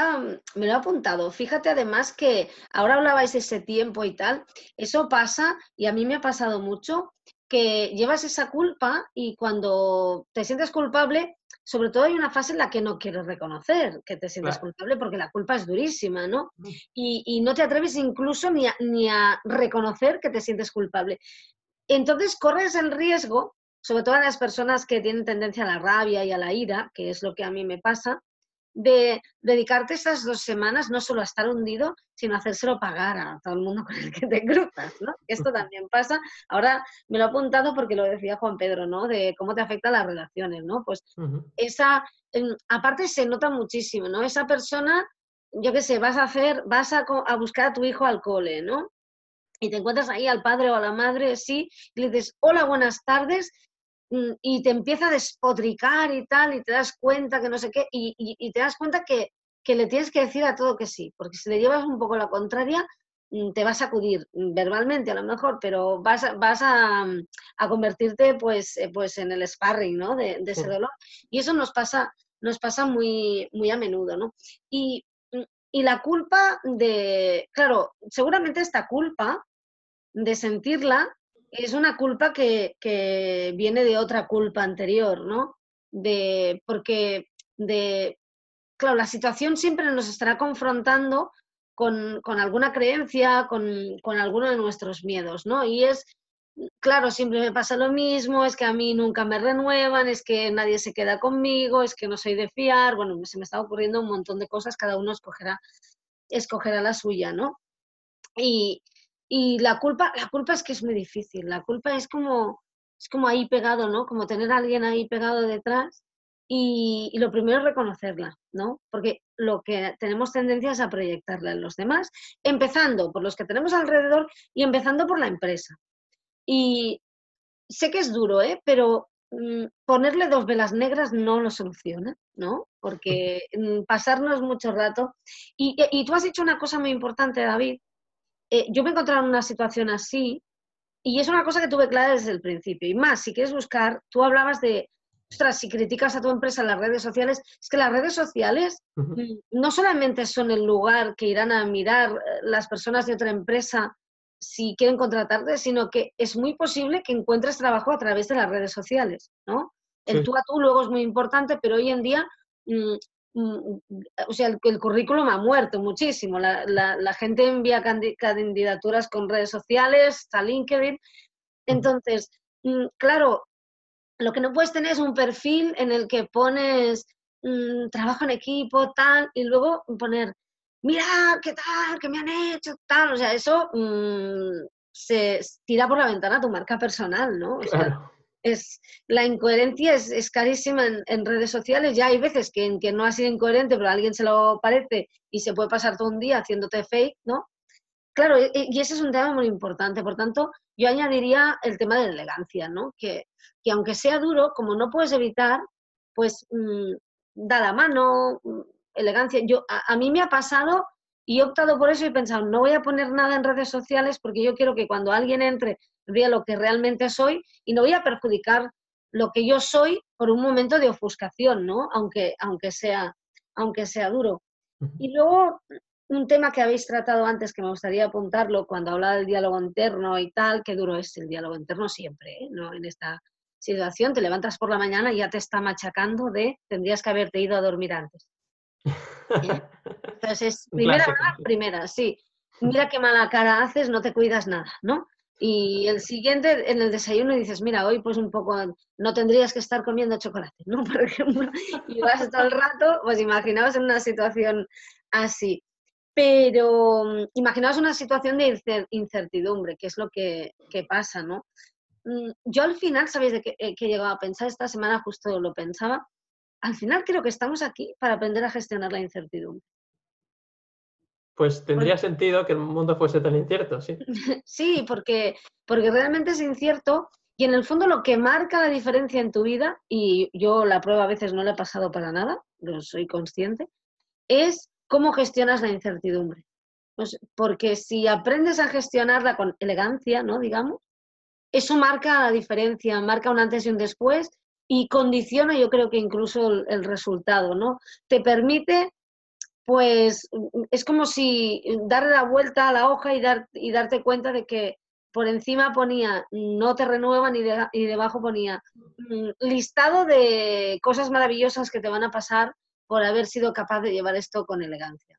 me lo he apuntado. Fíjate además que ahora hablabais de ese tiempo y tal. Eso pasa, y a mí me ha pasado mucho, que llevas esa culpa y cuando te sientes culpable, sobre todo hay una fase en la que no quieres reconocer que te sientes Claro. culpable porque la culpa es durísima, ¿no? Y, y no te atreves incluso ni a, ni a reconocer que te sientes culpable. Entonces corres el riesgo, sobre todo a las personas que tienen tendencia a la rabia y a la ira, que es lo que a mí me pasa, de dedicarte esas dos semanas no solo a estar hundido, sino a hacérselo pagar a todo el mundo con el que te cruzas, ¿no? Esto también pasa. Ahora me lo he apuntado porque lo decía Juan Pedro, ¿no? De cómo te afectan las relaciones, ¿no? Pues esa, aparte se nota muchísimo, ¿no? Esa persona, yo qué sé, vas a hacer, vas a, a buscar a tu hijo al cole, ¿no? Y te encuentras ahí al padre o a la madre, sí, y le dices, hola, buenas tardes, mm, y te empieza a despotricar y tal, y te das cuenta que no sé qué, y, y- y te das cuenta que, que le tienes que decir a todo que sí, porque si le llevas un poco la contraria, mm, te vas a acudir mm, verbalmente a lo mejor, pero vas a, vas a, a convertirte pues, eh, pues en el sparring, ¿no? De, de ese dolor. Y eso nos pasa, nos pasa muy, muy a menudo, ¿no? Y, y la culpa de, claro, seguramente esta culpa de sentirla es una culpa que, que viene de otra culpa anterior, ¿no? De, porque de, claro, la situación siempre nos estará confrontando con, con alguna creencia, con, con alguno de nuestros miedos, ¿no? Y es, claro, siempre me pasa lo mismo, es que a mí nunca me renuevan, es que nadie se queda conmigo, es que no soy de fiar, bueno, se me está ocurriendo un montón de cosas, cada uno escogerá, escogerá la suya, ¿no? Y, y la culpa, la culpa es que es muy difícil, la culpa es como, es como ahí pegado, ¿no? Como tener a alguien ahí pegado detrás y, y lo primero es reconocerla, ¿no? Porque lo que tenemos tendencia es a proyectarla en los demás, empezando por los que tenemos alrededor y empezando por la empresa. Y sé que es duro, ¿eh? Pero mm, ponerle dos velas negras no lo soluciona, ¿no? Porque mm, pasarnos mucho rato. Y, y tú has dicho una cosa muy importante, David. Eh, yo me he encontrado en una situación así y es una cosa que tuve clara desde el principio. Y más, si quieres buscar, tú hablabas de, ostras, si criticas a tu empresa en las redes sociales, es que las redes sociales mm, no solamente son el lugar que irán a mirar eh, las personas de otra empresa si quieren contratarte, sino que es muy posible que encuentres trabajo a través de las redes sociales, ¿no? El tú a tú luego es muy importante, pero hoy en día, mm, o sea, el, el currículum ha muerto muchísimo. La, la- la gente envía candi- candidaturas con redes sociales, a LinkedIn. Entonces, mm, claro, lo que no puedes tener es un perfil en el que pones mm, trabajo en equipo, tal, y luego poner, mira, qué tal, qué me han hecho, tal. O sea, eso mm, se tira por la ventana tu marca personal, ¿no? O sea, Claro. Es, la incoherencia es, es carísima en, redes sociales. Ya hay veces que, que no ha sido incoherente, pero a alguien se lo parece y se puede pasar todo un día haciéndote fake, ¿no? Claro, e- e- y ese es un tema muy importante. Por tanto, yo añadiría el tema de la elegancia, ¿no? Que, que aunque sea duro, como no puedes evitar, pues mm, da la mano, mm, elegancia. Yo, a, a mí me ha pasado y he optado por eso y he pensado, no voy a poner nada en redes sociales porque yo quiero que cuando alguien entre vea lo que realmente soy y no voy a perjudicar lo que yo soy por un momento de ofuscación, ¿no? Aunque, aunque, sea, aunque sea duro. Y luego, un tema que habéis tratado antes, que me gustaría apuntarlo, cuando hablaba del diálogo interno y tal, qué duro es el diálogo interno siempre, ¿eh? ¿no? En esta situación, te levantas por la mañana y ya te está machacando de tendrías que haberte ido a dormir antes. ¿eh? Entonces, primera, primera, sí. Mira qué mala cara haces, no te cuidas nada, ¿no? Y el siguiente, en el desayuno, dices, mira, hoy pues un poco, no tendrías que estar comiendo chocolate, ¿no? Por ejemplo, y vas todo el rato, pues imaginaos en una situación así. Pero imaginaos una situación de incer- incertidumbre, que es lo que, que pasa, ¿no? Mm, Yo al final, ¿sabéis de qué eh, qué he llegado a pensar? Esta semana justo lo pensaba. Al final creo que estamos aquí para aprender a gestionar la incertidumbre. Pues tendría sentido que el mundo fuese tan incierto, sí. Sí, porque, porque realmente es incierto y en el fondo lo que marca la diferencia en tu vida, y yo la prueba a veces no la he pasado para nada, lo soy consciente, es cómo gestionas la incertidumbre. Pues, porque si aprendes a gestionarla con elegancia, ¿no? Digamos, eso marca la diferencia, marca un antes y un después y condiciona yo creo que incluso el, el resultado, ¿no? Te permite pues es como si darle la vuelta a la hoja y, dar, y darte cuenta de que por encima ponía no te renuevan y, de- y debajo ponía mm, listado de cosas maravillosas que te van a pasar por haber sido capaz de llevar esto con elegancia.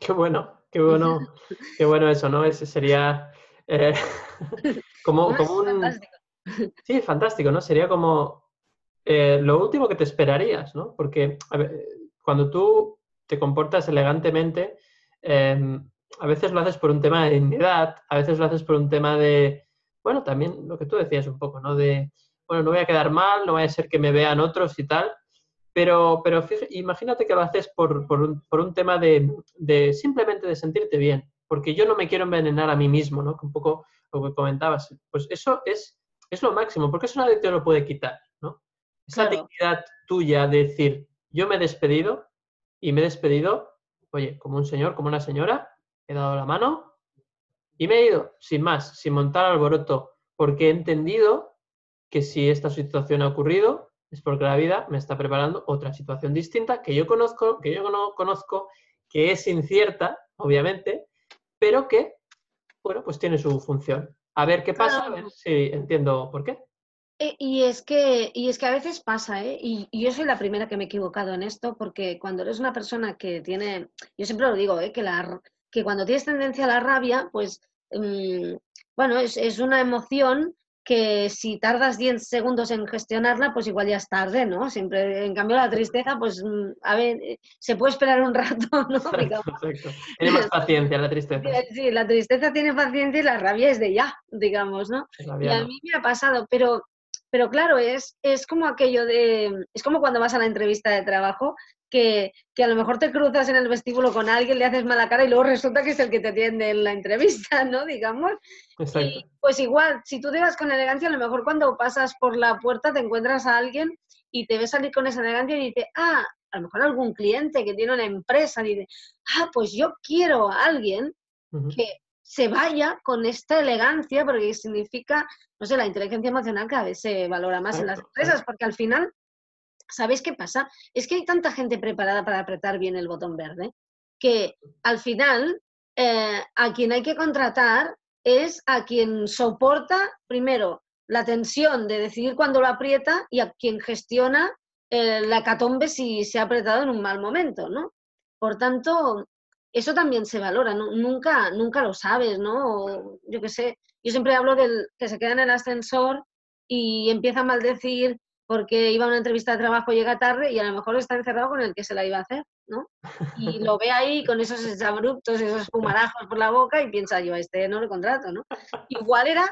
Qué bueno, qué bueno, qué bueno eso, ¿no? Ese sería eh, como, como un... fantástico. Sí, fantástico, ¿no? Sería como eh, lo último que te esperarías, ¿no? Porque a ver, cuando tú te comportas elegantemente, eh, a veces lo haces por un tema de dignidad, a veces lo haces por un tema de, bueno, también lo que tú decías un poco, ¿no? De, bueno, no voy a quedar mal, no vaya a ser que me vean otros y tal, pero, pero fíj- imagínate que lo haces por, por un, por un tema de, de simplemente de sentirte bien, porque yo no me quiero envenenar a mí mismo, ¿no? Un poco lo que comentabas. Pues eso es, es lo máximo, porque eso nadie te lo puede quitar, ¿no? Esa Claro. dignidad tuya de decir, yo me he despedido y me he despedido, oye, como un señor, como una señora, he dado la mano y me he ido, sin más, sin montar alboroto, porque he entendido que si esta situación ha ocurrido es porque la vida me está preparando otra situación distinta que yo conozco, que yo no conozco, que es incierta, obviamente, pero que, bueno, pues tiene su función. A ver qué pasa, a ver si entiendo por qué. Eh, Y es que, y es que a veces pasa, ¿eh? Y, y yo soy la primera que me he equivocado en esto, porque cuando eres una persona que tiene, yo siempre lo digo, ¿eh? Que, la, que cuando tienes tendencia a la rabia, pues, mm, bueno, es, es una emoción que si tardas 10 segundos en gestionarla, pues igual ya es tarde, ¿no? Siempre, en cambio, la tristeza, pues, mm, a ver, eh, se puede esperar un rato, ¿no? Digamos. Exacto. Tiene más paciencia la tristeza. Sí, la tristeza tiene paciencia y la rabia es de ya, digamos, ¿no? Y a mí me ha pasado, pero, pero claro, es, es como aquello de, es como cuando vas a la entrevista de trabajo, que, que a lo mejor te cruzas en el vestíbulo con alguien, le haces mala cara y luego resulta que es el que te atiende en la entrevista, ¿no? Digamos. Exacto. Y pues igual, si tú te vas con elegancia, a lo mejor cuando pasas por la puerta te encuentras a alguien y te ves salir con esa elegancia y dice, ah, a lo mejor algún cliente que tiene una empresa dice, ah, pues yo quiero a alguien Ujú. que se vaya con esta elegancia, porque significa, no sé, la inteligencia emocional cada vez se valora más en las empresas, exacto. porque al final, ¿sabéis qué pasa? Es que hay tanta gente preparada para apretar bien el botón verde, que al final eh, a quien hay que contratar es a quien soporta, primero, la tensión de decidir cuándo lo aprieta y a quien gestiona eh, la hecatombe si se ha apretado en un mal momento, ¿no? Por tanto, eso también se valora, nu- nunca, nunca lo sabes, ¿no? Yo qué sé, yo siempre hablo del que se queda en el ascensor y empieza a maldecir porque iba a una entrevista de trabajo, llega tarde y a lo mejor está encerrado con el que se la iba a hacer, ¿no? Y lo ve ahí con esos exabruptos, esos fumarajos por la boca y piensa yo, a este no le contrato, ¿no? Igual era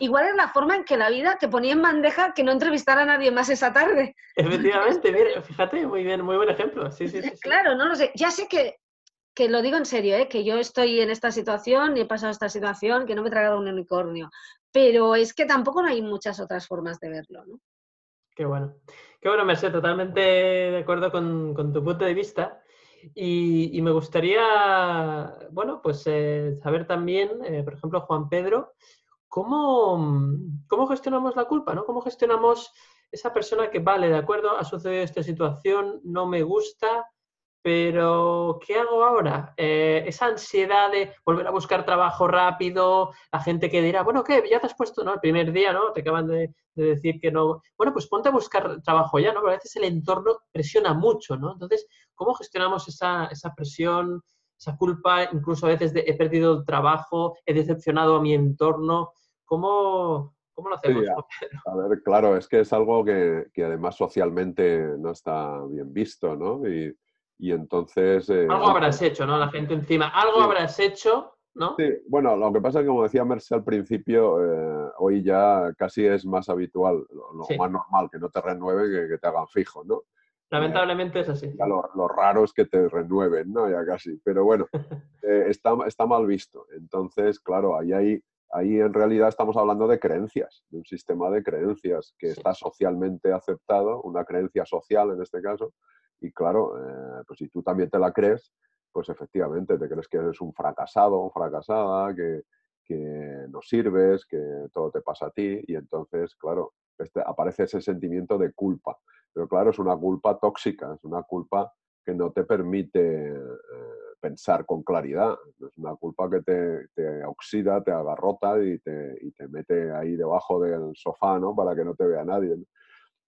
igual es la forma en que la vida te ponía en bandeja que no entrevistara a nadie más esa tarde. Efectivamente, mira, fíjate, muy bien, muy buen ejemplo. Sí, sí. Claro, no lo sé. Ya sé que, que lo digo en serio, ¿eh? que yo estoy en esta situación y he pasado esta situación, que no me he tragado un unicornio. Pero es que tampoco no hay muchas otras formas de verlo, ¿no? Qué bueno. Qué bueno, Merced, totalmente de acuerdo con, con tu punto de vista. Y, y me gustaría, bueno, pues eh, saber también, eh, por ejemplo, Juan Pedro, ¿cómo, cómo gestionamos la culpa, ¿no? ¿Cómo gestionamos esa persona que, vale, de acuerdo, ha sucedido esta situación, no me gusta, pero ¿qué hago ahora? Eh, esa ansiedad de volver a buscar trabajo rápido, la gente que dirá, bueno, ¿qué? Ya te has puesto, ¿no? El primer día, ¿no? Te acaban de, de decir que no. Bueno, pues ponte a buscar trabajo ya, ¿no? Pero a veces el entorno presiona mucho, ¿no? Entonces, ¿cómo gestionamos esa, esa presión, esa culpa? Incluso a veces de, he perdido el trabajo, he decepcionado a mi entorno. ¿Cómo, cómo lo hacemos? Sí, a, ver, claro, es que es algo que, que además socialmente no está bien visto, ¿no? Y, y entonces... eh, Algo habrás hecho, ¿no? La gente encima, algo Sí. habrás hecho, ¿no? Sí, bueno, lo que pasa es que, como decía Merce al principio, eh, hoy ya casi es más habitual, lo, Sí. más normal, que no te renueven que, que te hagan fijo, ¿no? Lamentablemente es así. Ya lo, lo raro es que te renueven, ¿no? Ya casi. Pero bueno, eh, está, está mal visto. Entonces, claro, ahí, hay, ahí en realidad estamos hablando de creencias, de un sistema de creencias que está socialmente aceptado, una creencia social en este caso. Y claro, eh, pues si tú también te la crees, pues efectivamente te crees que eres un fracasado fracasada, que, que no sirves, que todo te pasa a ti. Y entonces, claro, este, aparece ese sentimiento de culpa. Pero claro, es una culpa tóxica, es una culpa que no te permite eh, pensar con claridad. Es una culpa que te, te oxida, te agarrota y te, y te mete ahí debajo del sofá, ¿no? Para que no te vea nadie. ¿no?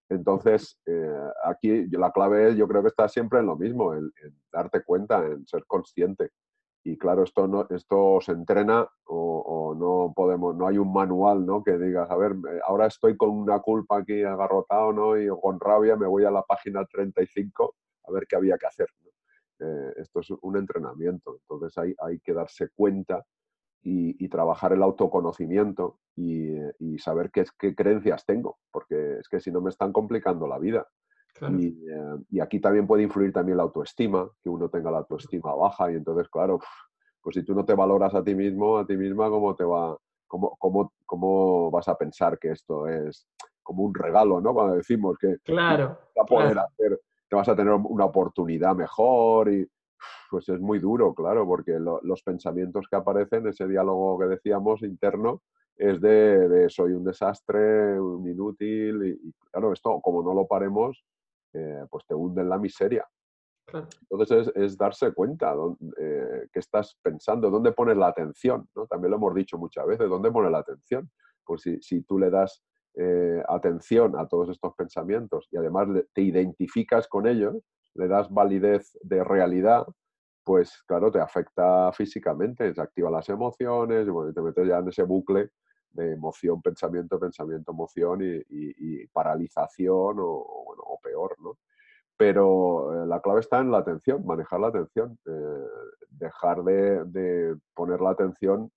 Entonces, eh, aquí la clave es, yo creo que está siempre en lo mismo, en, en darte cuenta, en ser consciente. Y claro, esto no, esto se entrena o, o no podemos, no hay un manual, ¿no? Que digas, a ver, eh, ahora estoy con una culpa aquí agarrotado, ¿no? Y con rabia me voy a la página 35 a ver qué había que hacer. Eh, esto es un entrenamiento, entonces hay, hay que darse cuenta y, y trabajar el autoconocimiento y, eh, y saber qué, qué creencias tengo, porque es que si no me están complicando la vida. Claro. Y, eh, y aquí también puede influir también la autoestima, que uno tenga la autoestima baja y entonces, claro, pues si tú no te valoras a ti mismo, a ti misma, ¿cómo te va, cómo, cómo, cómo vas a pensar que esto es como un regalo, ¿no? Cuando decimos que Claro. vas a poder claro. hacer, te vas a tener una oportunidad mejor y pues es muy duro, claro, porque lo- los pensamientos que aparecen, ese diálogo que decíamos interno, es de, de soy un desastre, un inútil y, y, claro, esto como no lo paremos, eh, pues te hunde en la miseria. claro. Entonces es, es darse cuenta dónde, eh, qué estás pensando, dónde pones la atención, ¿no? También lo hemos dicho muchas veces, ¿dónde pones la atención? Pues si, si tú le das eh, atención a todos estos pensamientos y además te identificas con ellos, le das validez de realidad, pues claro, te afecta físicamente, se activan las emociones, y bueno, te metes ya en ese bucle de emoción, pensamiento, pensamiento, emoción y, paralización o, peor, ¿no? Pero eh, la clave está en la atención, manejar la atención, eh, dejar de, poner la atención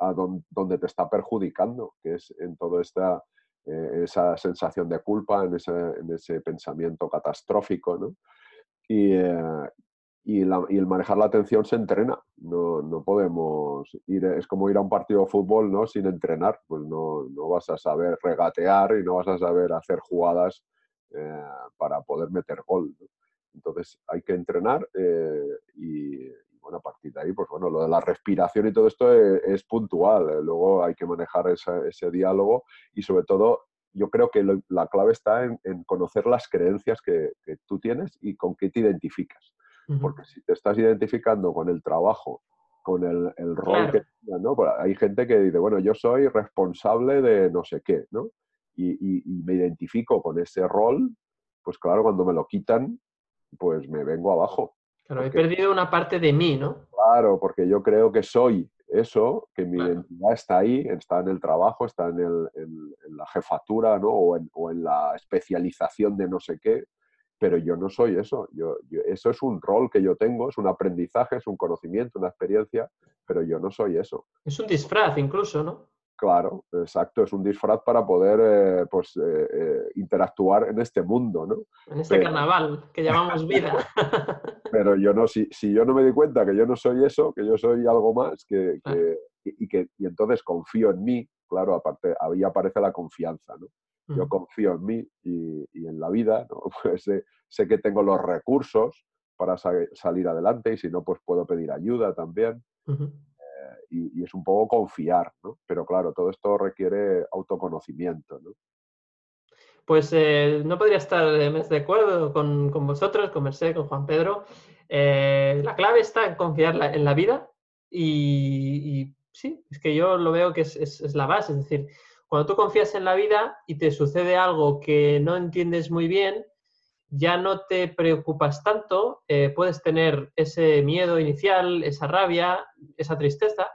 a don- donde te está perjudicando, que es en toda esta eh, esa sensación de culpa, en ese, en ese pensamiento catastrófico, ¿no? Y, eh, y, la- y el manejar la atención se entrena. No, no podemos ir, es como ir a un partido de fútbol ¿no? sin entrenar. Pues no, no vas a saber regatear y no vas a saber hacer jugadas eh, para poder meter gol. ¿no? Entonces hay que entrenar eh, y, bueno, a partir de ahí, pues bueno, lo de la respiración y todo esto es, es puntual. eh, Luego hay que manejar esa- ese diálogo y sobre todo yo creo que lo- la clave está en, en conocer las creencias que, que tú tienes y con qué te identificas. Porque si te estás identificando con el trabajo, con el, el rol Claro. que tengas, ¿no? Pues hay gente que dice, bueno, yo soy responsable de no sé qué, ¿no? Y, y- y me identifico con ese rol, pues claro, cuando me lo quitan, pues me vengo abajo. Claro, he perdido una parte de mí, ¿no? Claro, porque yo creo que soy eso, que mi Claro. identidad está ahí, está en el trabajo, está en, el- en- en la jefatura, ¿no? O en, o en la especialización de no sé qué, pero yo no soy eso. Yo, yo- eso es un rol que yo tengo, es un aprendizaje, es un conocimiento, una experiencia, pero yo no soy eso. Es un disfraz incluso, ¿no? Claro, exacto, es un disfraz para poder eh, pues, eh, eh, interactuar en este mundo, ¿no? En este Pero- carnaval que llamamos vida. Pero yo no, si, si yo no me di cuenta que yo no soy eso, que yo soy algo más, que, que- y, que, y entonces confío en mí, claro, aparte, ahí aparece la confianza, ¿no? Yo confío en mí y, y en la vida, ¿no? Pues sé, sé que tengo los recursos para sa- salir adelante y si no, pues puedo pedir ayuda también. Y, es un poco confiar, ¿no? Pero claro, todo esto requiere autoconocimiento, ¿no? Pues eh, no podría estar más de acuerdo con, con vosotros, con Merced, con Juan Pedro. Eh, la clave está en confiar en la vida y, sí, es que yo lo veo que es- es la base. Es decir, cuando tú confías en la vida y te sucede algo que no entiendes muy bien, ya no te preocupas tanto, eh, puedes tener ese miedo inicial, esa rabia, esa tristeza,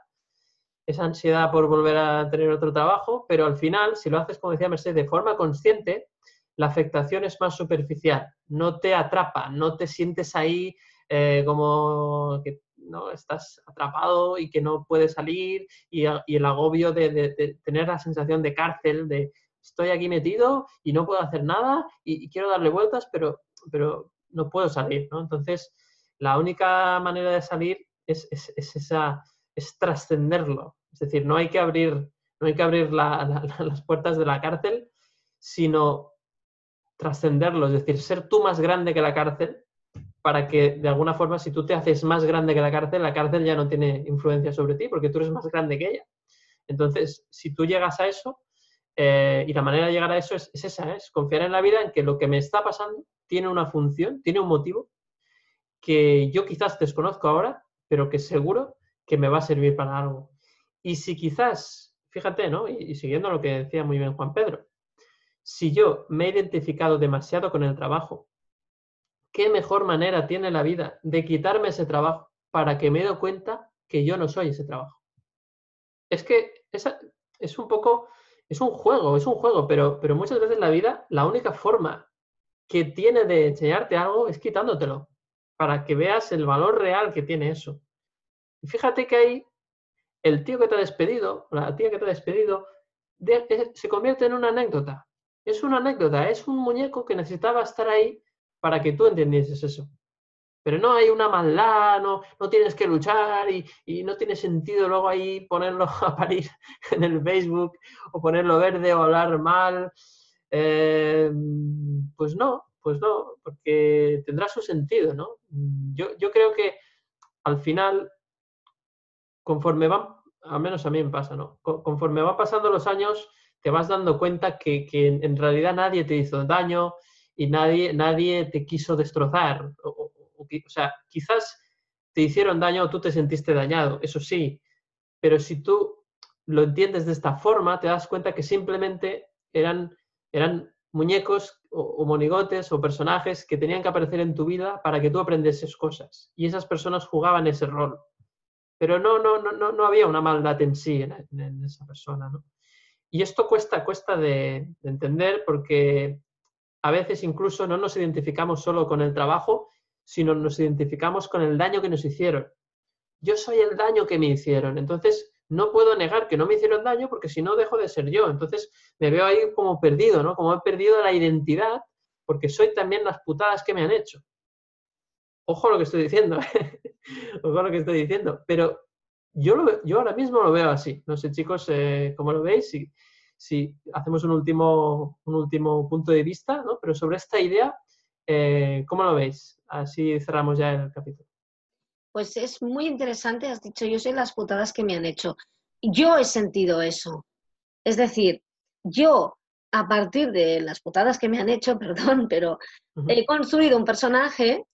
esa ansiedad por volver a tener otro trabajo, pero al final, si lo haces, como decía Mercedes, de forma consciente, la afectación es más superficial, no te atrapa, no te sientes ahí eh, como que no estás atrapado y que no puedes salir y, el agobio de tener la sensación de cárcel, de estoy aquí metido y no puedo hacer nada y, quiero darle vueltas, pero, pero no puedo salir, ¿no? Entonces, la única manera de salir es, es- es esa, es trascenderlo. Es decir, no hay que abrir, no hay que abrir la- la- las puertas de la cárcel, sino trascenderlo, es decir, ser tú más grande que la cárcel para que de alguna forma si tú te haces más grande que la cárcel, la cárcel ya no tiene influencia sobre ti porque tú eres más grande que ella. Entonces, si tú llegas a eso, eh, y la manera de llegar a eso es, es esa, es confiar en la vida, en que lo que me está pasando tiene una función, tiene un motivo que yo quizás desconozco ahora, pero que seguro que me va a servir para algo. Y si quizás, fíjate, ¿no? Y, y siguiendo lo que decía muy bien Juan Pedro, si yo me he identificado demasiado con el trabajo, ¿qué mejor manera tiene la vida de quitarme ese trabajo para que me dé cuenta que yo no soy ese trabajo? Es que esa, es un poco, es un juego, es un juego, pero, pero muchas veces la vida, la única forma que tiene de enseñarte algo es quitándotelo, para que veas el valor real que tiene eso. Y fíjate que ahí el tío que te ha despedido, la tía que te ha despedido, de- es- se convierte en una anécdota. Es una anécdota, es un muñeco que necesitaba estar ahí para que tú entendieses eso. Pero no hay una maldad, no, no tienes que luchar y, y no tiene sentido luego ahí ponerlo a parir en el Facebook o ponerlo verde o hablar mal. Eh, pues no, pues no, porque tendrá su sentido, ¿no? Yo, yo creo que al final, conforme van, al menos a mí me pasa, ¿no? Co- Conforme van pasando los años, te vas dando cuenta que, que en realidad nadie te hizo daño y nadie, nadie te quiso destrozar. O- sea, quizás te hicieron daño o tú te sentiste dañado, eso sí, pero si tú lo entiendes de esta forma, te das cuenta que simplemente eran, eran muñecos o, monigotes o personajes que tenían que aparecer en tu vida para que tú aprendeses cosas. Y esas personas jugaban ese rol. Pero no, no, no, no, había una maldad en sí en, esa persona. ¿no? Y esto cuesta, cuesta de entender porque a veces incluso no nos identificamos solo con el trabajo, sino nos identificamos con el daño que nos hicieron. Yo soy el daño que me hicieron. Entonces, no puedo negar que no me hicieron daño porque si no dejo de ser yo. Entonces, me veo ahí como perdido, ¿no? Como he perdido la identidad porque soy también las putadas que me han hecho. Ojo lo que estoy diciendo. ¿eh? Ojo lo que estoy diciendo. Pero yo, lo yo ahora mismo lo veo así. No sé, chicos, eh, cómo lo veis. Si, si hacemos un último, un último punto de vista, ¿no? Pero sobre esta idea, eh, ¿cómo lo veis? Así cerramos ya el capítulo. Pues es muy interesante, has dicho, yo sé las putadas que me han hecho. Yo he sentido eso. Es decir, yo, a partir de las putadas que me han hecho, perdón, pero he construido un personaje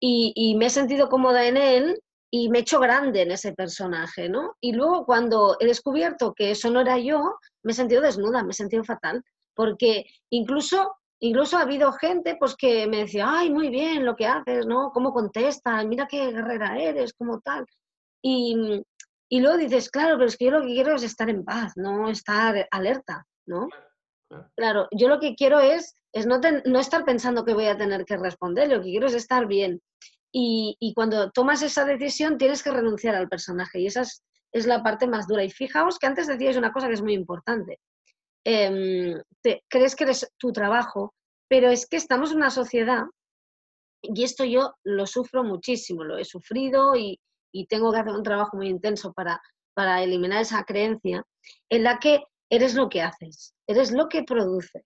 y, y me he sentido cómoda en él y me he hecho grande en ese personaje, ¿no? Y luego cuando he descubierto que eso no era yo, me he sentido desnuda, me he sentido fatal, porque incluso, incluso ha habido gente pues que me decía, ay, muy bien lo que haces, ¿no? ¿Cómo contestas? Mira qué guerrera eres, como tal. Y, y luego dices, claro, pero es que yo lo que quiero es estar en paz, no estar alerta, ¿no? claro. Yo lo que quiero es, es no, ten- no estar pensando que voy a tener que responder, lo que quiero es estar bien. Y, y cuando tomas esa decisión tienes que renunciar al personaje y esa es, es la parte más dura. Y fijaos que antes decíais una cosa que es muy importante. Em, te, crees que eres tu trabajo, pero es que estamos en una sociedad, y esto yo lo sufro muchísimo, lo he sufrido y, y tengo que hacer un trabajo muy intenso para, para eliminar esa creencia, en la que eres lo que haces, eres lo que produces,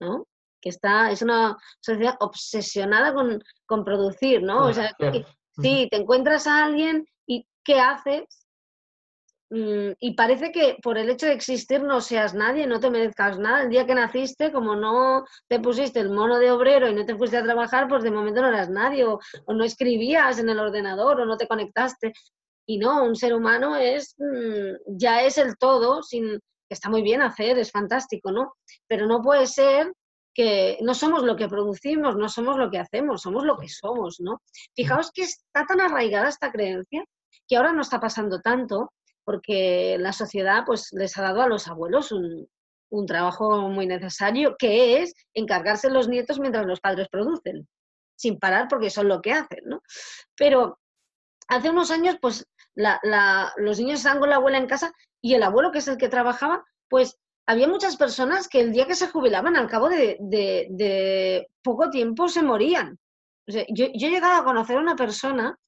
¿no? Que está, es una sociedad obsesionada con, con producir, ¿no? O sea, que, sí, te encuentras a alguien y ¿qué haces? Mm, y parece que por el hecho de existir no seas nadie, no te merezcas nada. El día que naciste, como no te pusiste el mono de obrero y no te fuiste a trabajar, pues de momento no eras nadie, o, no escribías en el ordenador, o no te conectaste. Y no, un ser humano es mm, ya es el todo, sin, está muy bien hacer, es fantástico, ¿no? Pero no puede ser que no somos lo que producimos, no somos lo que hacemos, somos lo que somos, ¿no? Fijaos que está tan arraigada esta creencia que ahora no está pasando tanto porque la sociedad pues les ha dado a los abuelos un, un trabajo muy necesario que es encargarse los nietos mientras los padres producen, sin parar porque son lo que hacen, ¿no? Pero hace unos años pues los niños estaban con la abuela en casa y el abuelo, que es el que trabajaba, pues había muchas personas que el día que se jubilaban, al cabo de, poco tiempo, se morían. yo, yo he llegado a conocer a una persona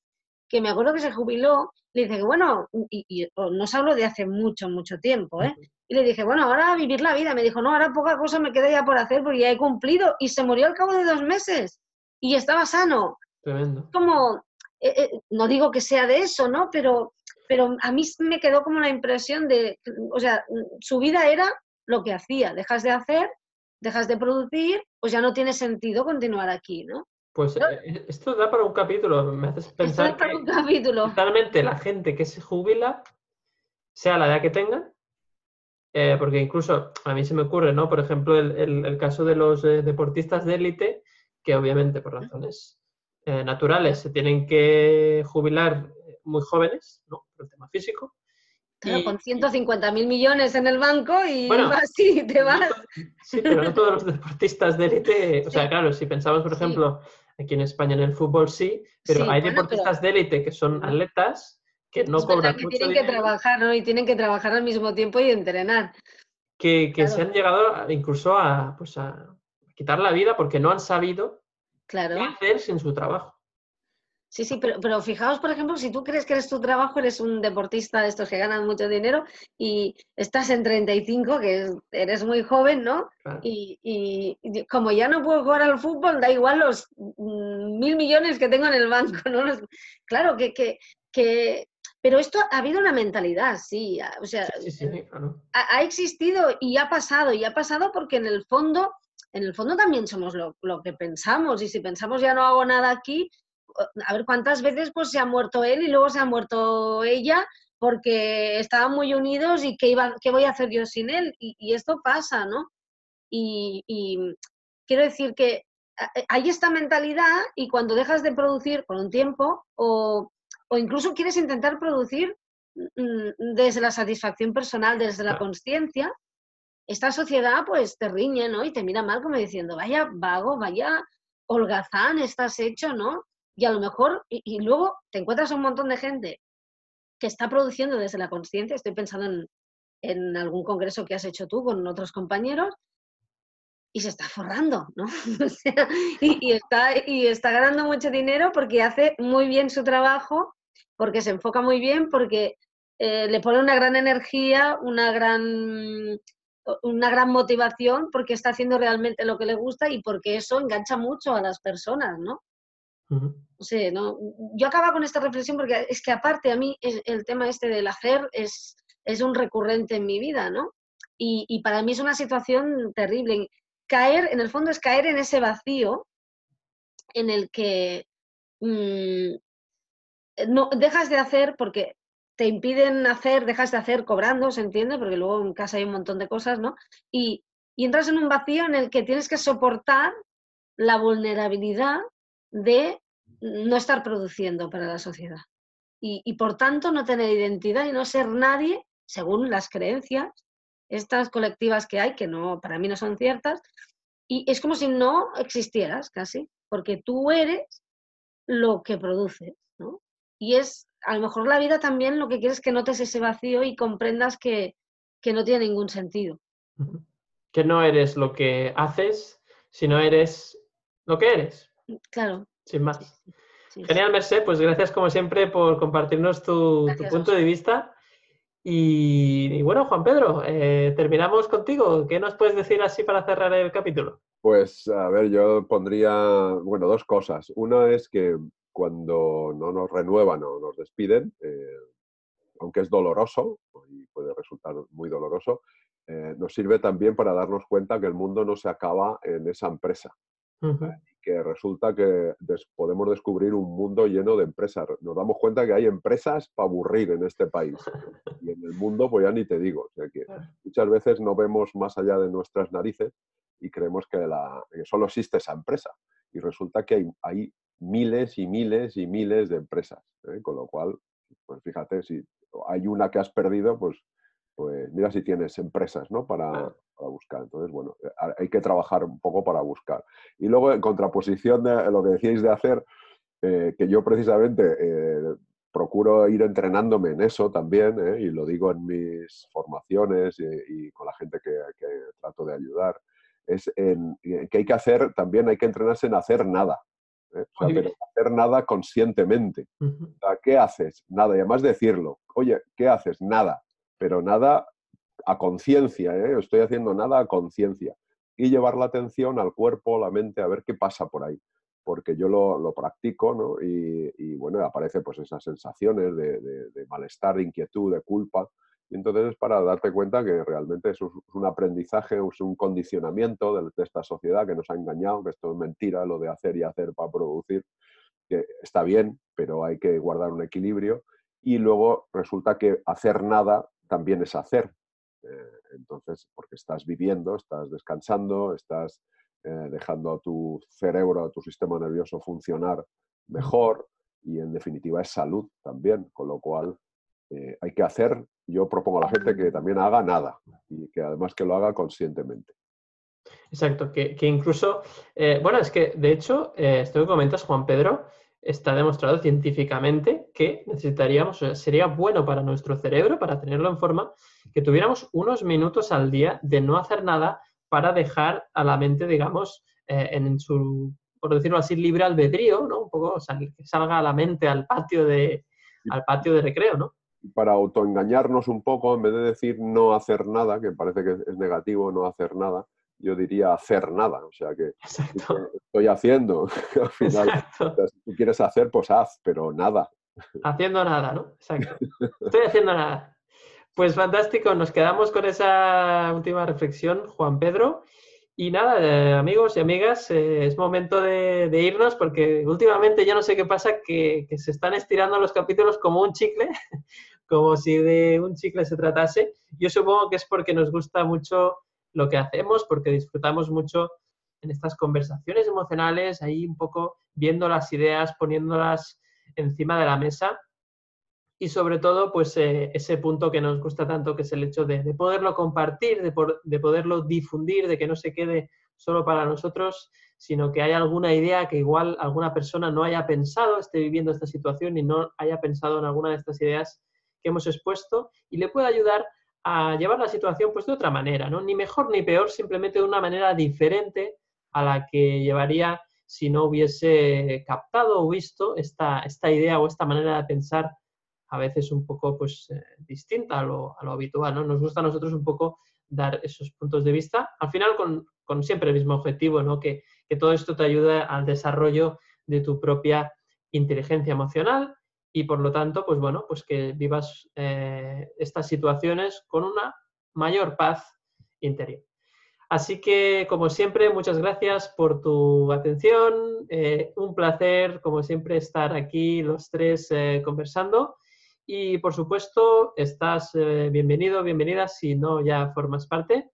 que me acuerdo que se jubiló, le dije, bueno, y, no se hablo de hace mucho, mucho tiempo, ¿eh? Y le dije, bueno, ahora a vivir la vida. Me dijo, no, ahora poca cosa me queda ya por hacer porque ya he cumplido. Y se murió al cabo de dos meses. Y estaba sano. Tremendo. Como, eh, eh, no digo que sea de eso, ¿no? Pero, pero a mí me quedó como la impresión de, o sea, su vida era lo que hacía. Dejas de hacer, dejas de producir, pues ya no tiene sentido continuar aquí, ¿no? Pues eh, esto da para un capítulo. Me haces pensar para un capítulo. Realmente la gente que se jubila, sea la edad que tenga, porque incluso a mí se me ocurre, ¿no? Por ejemplo, el, el caso de los deportistas de élite, que obviamente por razones eh, naturales se tienen que jubilar muy jóvenes, ¿no? Por el tema físico. Claro, con 150 mil millones en el banco y así te vas. sí, pero no todos los deportistas de élite. O sea, claro, si pensamos, por ejemplo, aquí en España en el fútbol sí, pero hay deportistas de élite que son atletas que no cobran que mucho tienen que trabajar, ¿no? Y tienen que trabajar al mismo tiempo y entrenar. Que, que se han llegado incluso a, pues a quitar la vida porque no han sabido Claro. ¿Qué hacer sin su trabajo? Sí, sí, pero, pero fijaos, por ejemplo, si tú crees que eres tu trabajo, eres un deportista de estos que ganan mucho dinero y estás en 35, que eres muy joven, ¿no? Y, y, como ya no puedo jugar al fútbol, da igual los mm, mil millones que tengo en el banco, ¿no? claro, que, que, que, Pero esto ha habido una mentalidad, sí. O sea, sí, sí, claro. ha, ha existido y ha pasado, y ha pasado porque en el fondo en el fondo también somos lo, que pensamos y si pensamos ya no hago nada aquí, a ver cuántas veces pues se ha muerto él y luego se ha muerto ella porque estaban muy unidos y qué, iba, qué voy a hacer yo sin él y, esto pasa, ¿no? Y, quiero decir que hay esta mentalidad y cuando dejas de producir por un tiempo o, o incluso quieres intentar producir mm, desde la satisfacción personal, desde la conciencia, esta sociedad pues te riñe, ¿no? Y te mira mal como diciendo, vaya vago, vaya holgazán estás hecho, ¿no? Y a lo mejor, y, luego te encuentras un montón de gente que está produciendo desde la conciencia, estoy pensando en, en, algún congreso que has hecho tú con otros compañeros, y se está forrando, ¿no? o sea, y, está, y está ganando mucho dinero porque hace muy bien su trabajo, porque se enfoca muy bien, porque eh, le pone una gran energía, una gran una gran motivación porque está haciendo realmente lo que le gusta y porque eso engancha mucho a las personas, ¿no? O sea, ¿no? Yo acabo con esta reflexión porque es que aparte a mí el, tema este del hacer es, es un recurrente en mi vida, ¿no? Y, para mí es una situación terrible. Caer, en el fondo es caer en ese vacío en el que mm, no dejas de hacer porque te impiden hacer, dejas de hacer cobrando, ¿se entiende? Porque luego en casa hay un montón de cosas, ¿no? Y, entras en un vacío en el que tienes que soportar la vulnerabilidad de no estar produciendo para la sociedad. Y, por tanto no tener identidad y no ser nadie según las creencias, estas colectivas que hay, que no, para mí no son ciertas, y es como si no existieras casi, porque tú eres lo que produces, ¿no? y es, a lo mejor la vida también lo que quieres es que notes ese vacío y comprendas que, que no tiene ningún sentido. Que no eres lo que haces, sino eres lo que eres, Claro. Sin más. sí, sí. Genial, Mercé, pues gracias como siempre por compartirnos tu, punto de vista. Y, y bueno, Juan Pedro, eh, terminamos contigo. ¿Qué nos puedes decir así para cerrar el capítulo? Pues a ver, yo pondría, bueno, dos cosas. Una es que cuando no nos renuevan o nos despiden, eh, aunque es doloroso y puede resultar muy doloroso, eh, nos sirve también para darnos cuenta que el mundo no se acaba en esa empresa, Ujú. Que resulta que podemos descubrir un mundo lleno de empresas. Nos damos cuenta que hay empresas para aburrir en este país. Y en el mundo, pues ya ni te digo. O sea que muchas veces no vemos más allá de nuestras narices y creemos que, la, que solo existe esa empresa. Y resulta que hay, hay miles y miles y miles de empresas. ¿eh? Con lo cual, pues fíjate, si hay una que has perdido, pues, pues mira si tienes empresas ¿no? para, buscar. Entonces, bueno, eh, hay que trabajar un poco para buscar. Y luego, en contraposición de lo que decíais de hacer, eh, que yo precisamente eh, procuro ir entrenándome en eso también, ¿eh? y lo digo en mis formaciones y, y con la gente que, que trato de ayudar, es en, que hay que hacer, también hay que entrenarse en hacer nada. ¿eh? O sea, Muy pero bien. hacer nada conscientemente. Ujú. O sea, ¿qué haces? Nada. Y además decirlo. Oye, ¿qué haces? Nada. Pero nada a conciencia. ¿eh? Estoy haciendo nada a conciencia. Y llevar la atención al cuerpo, la mente, a ver qué pasa por ahí. Porque yo lo, practico, ¿no? Y, bueno, aparece pues esas sensaciones de, malestar, de inquietud, de culpa. Y entonces es para darte cuenta que realmente es un aprendizaje, es un condicionamiento de, de esta sociedad que nos ha engañado, que esto es mentira, lo de hacer y hacer para producir que está bien, pero hay que guardar un equilibrio. Y luego resulta que hacer nada también es hacer. Eh, entonces, porque estás viviendo, estás descansando, estás eh, dejando a tu cerebro, a tu sistema nervioso funcionar mejor y en definitiva es salud también, con lo cual eh, hay que hacer, yo propongo a la gente que también haga nada y que además que lo haga conscientemente. Exacto, que, que incluso, bueno, es que de hecho, esto que comentas, Juan Pedro, está demostrado científicamente que necesitaríamos, o sea, sería bueno para nuestro cerebro, para tenerlo en forma, que tuviéramos unos minutos al día de no hacer nada para dejar a la mente, digamos, eh, en su, por decirlo así, libre albedrío, ¿no? Un poco, o sea, que salga a la mente al patio de, al patio de recreo, ¿no? para autoengañarnos un poco, en vez de decir no hacer nada, que parece que es negativo no hacer nada, yo diría hacer nada. O sea que Exacto. estoy haciendo. Al final, Exacto. o sea, si tú quieres hacer, pues haz, pero nada. Haciendo nada, ¿no? Exacto. Estoy haciendo nada. Pues fantástico, nos quedamos con esa última reflexión, Juan Pedro. Y nada, eh, amigos y amigas, eh, es momento de, de irnos porque últimamente yo no sé qué pasa, que, que se están estirando los capítulos como un chicle, como si de un chicle se tratase. Yo supongo que es porque nos gusta mucho lo que hacemos, porque disfrutamos mucho en estas conversaciones emocionales, ahí un poco viendo las ideas, poniéndolas encima de la mesa. Y sobre todo pues eh, ese punto que nos gusta tanto que es el hecho de, de poderlo compartir, de, de poderlo difundir, de que no se quede solo para nosotros, sino que haya alguna idea que igual alguna persona no haya pensado, esté viviendo esta situación y no haya pensado en alguna de estas ideas que hemos expuesto y le pueda ayudar a llevar la situación pues de otra manera, ¿no? Ni mejor ni peor, simplemente de una manera diferente a la que llevaría si no hubiese captado o visto esta, esta idea o esta manera de pensar a veces un poco pues eh, distinta a lo, a lo habitual, ¿no? Nos gusta a nosotros un poco dar esos puntos de vista, al final con, con siempre el mismo objetivo, ¿no? Que, que todo esto te ayude al desarrollo de tu propia inteligencia emocional y por lo tanto, pues bueno, pues que vivas eh, estas situaciones con una mayor paz interior. Así que, como siempre, muchas gracias por tu atención. Eh, un placer, como siempre, estar aquí los tres eh, conversando. Y, por supuesto, estás bienvenido, bienvenida, si no ya formas parte,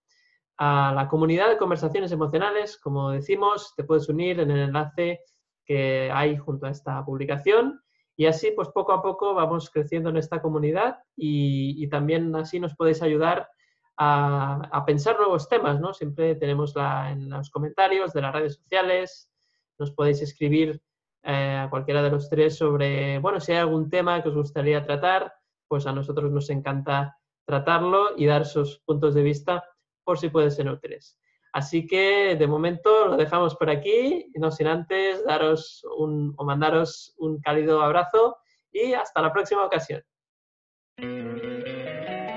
a la comunidad de conversaciones emocionales. Como decimos, te puedes unir en el enlace que hay junto a esta publicación. Y así, pues poco a poco vamos creciendo en esta comunidad y, también así nos podéis ayudar a, pensar nuevos temas, ¿no? Siempre tenemos la, en los comentarios de las redes sociales, nos podéis escribir eh, a cualquiera de los tres sobre, bueno, si hay algún tema que os gustaría tratar, pues a nosotros nos encanta tratarlo y dar sus puntos de vista por si pueden ser útiles. Así que de momento lo dejamos por aquí, no sin antes daros un, o mandaros un cálido abrazo y hasta la próxima ocasión.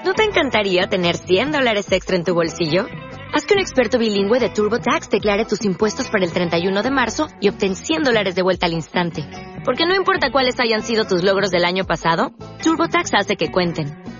¿No te encantaría tener 100 dólares extra en tu bolsillo? Haz que un experto bilingüe de TurboTax declare tus impuestos para el 31 de marzo y obtén 100 dólares de vuelta al instante. Porque no importa cuáles hayan sido tus logros del año pasado, TurboTax hace que cuenten.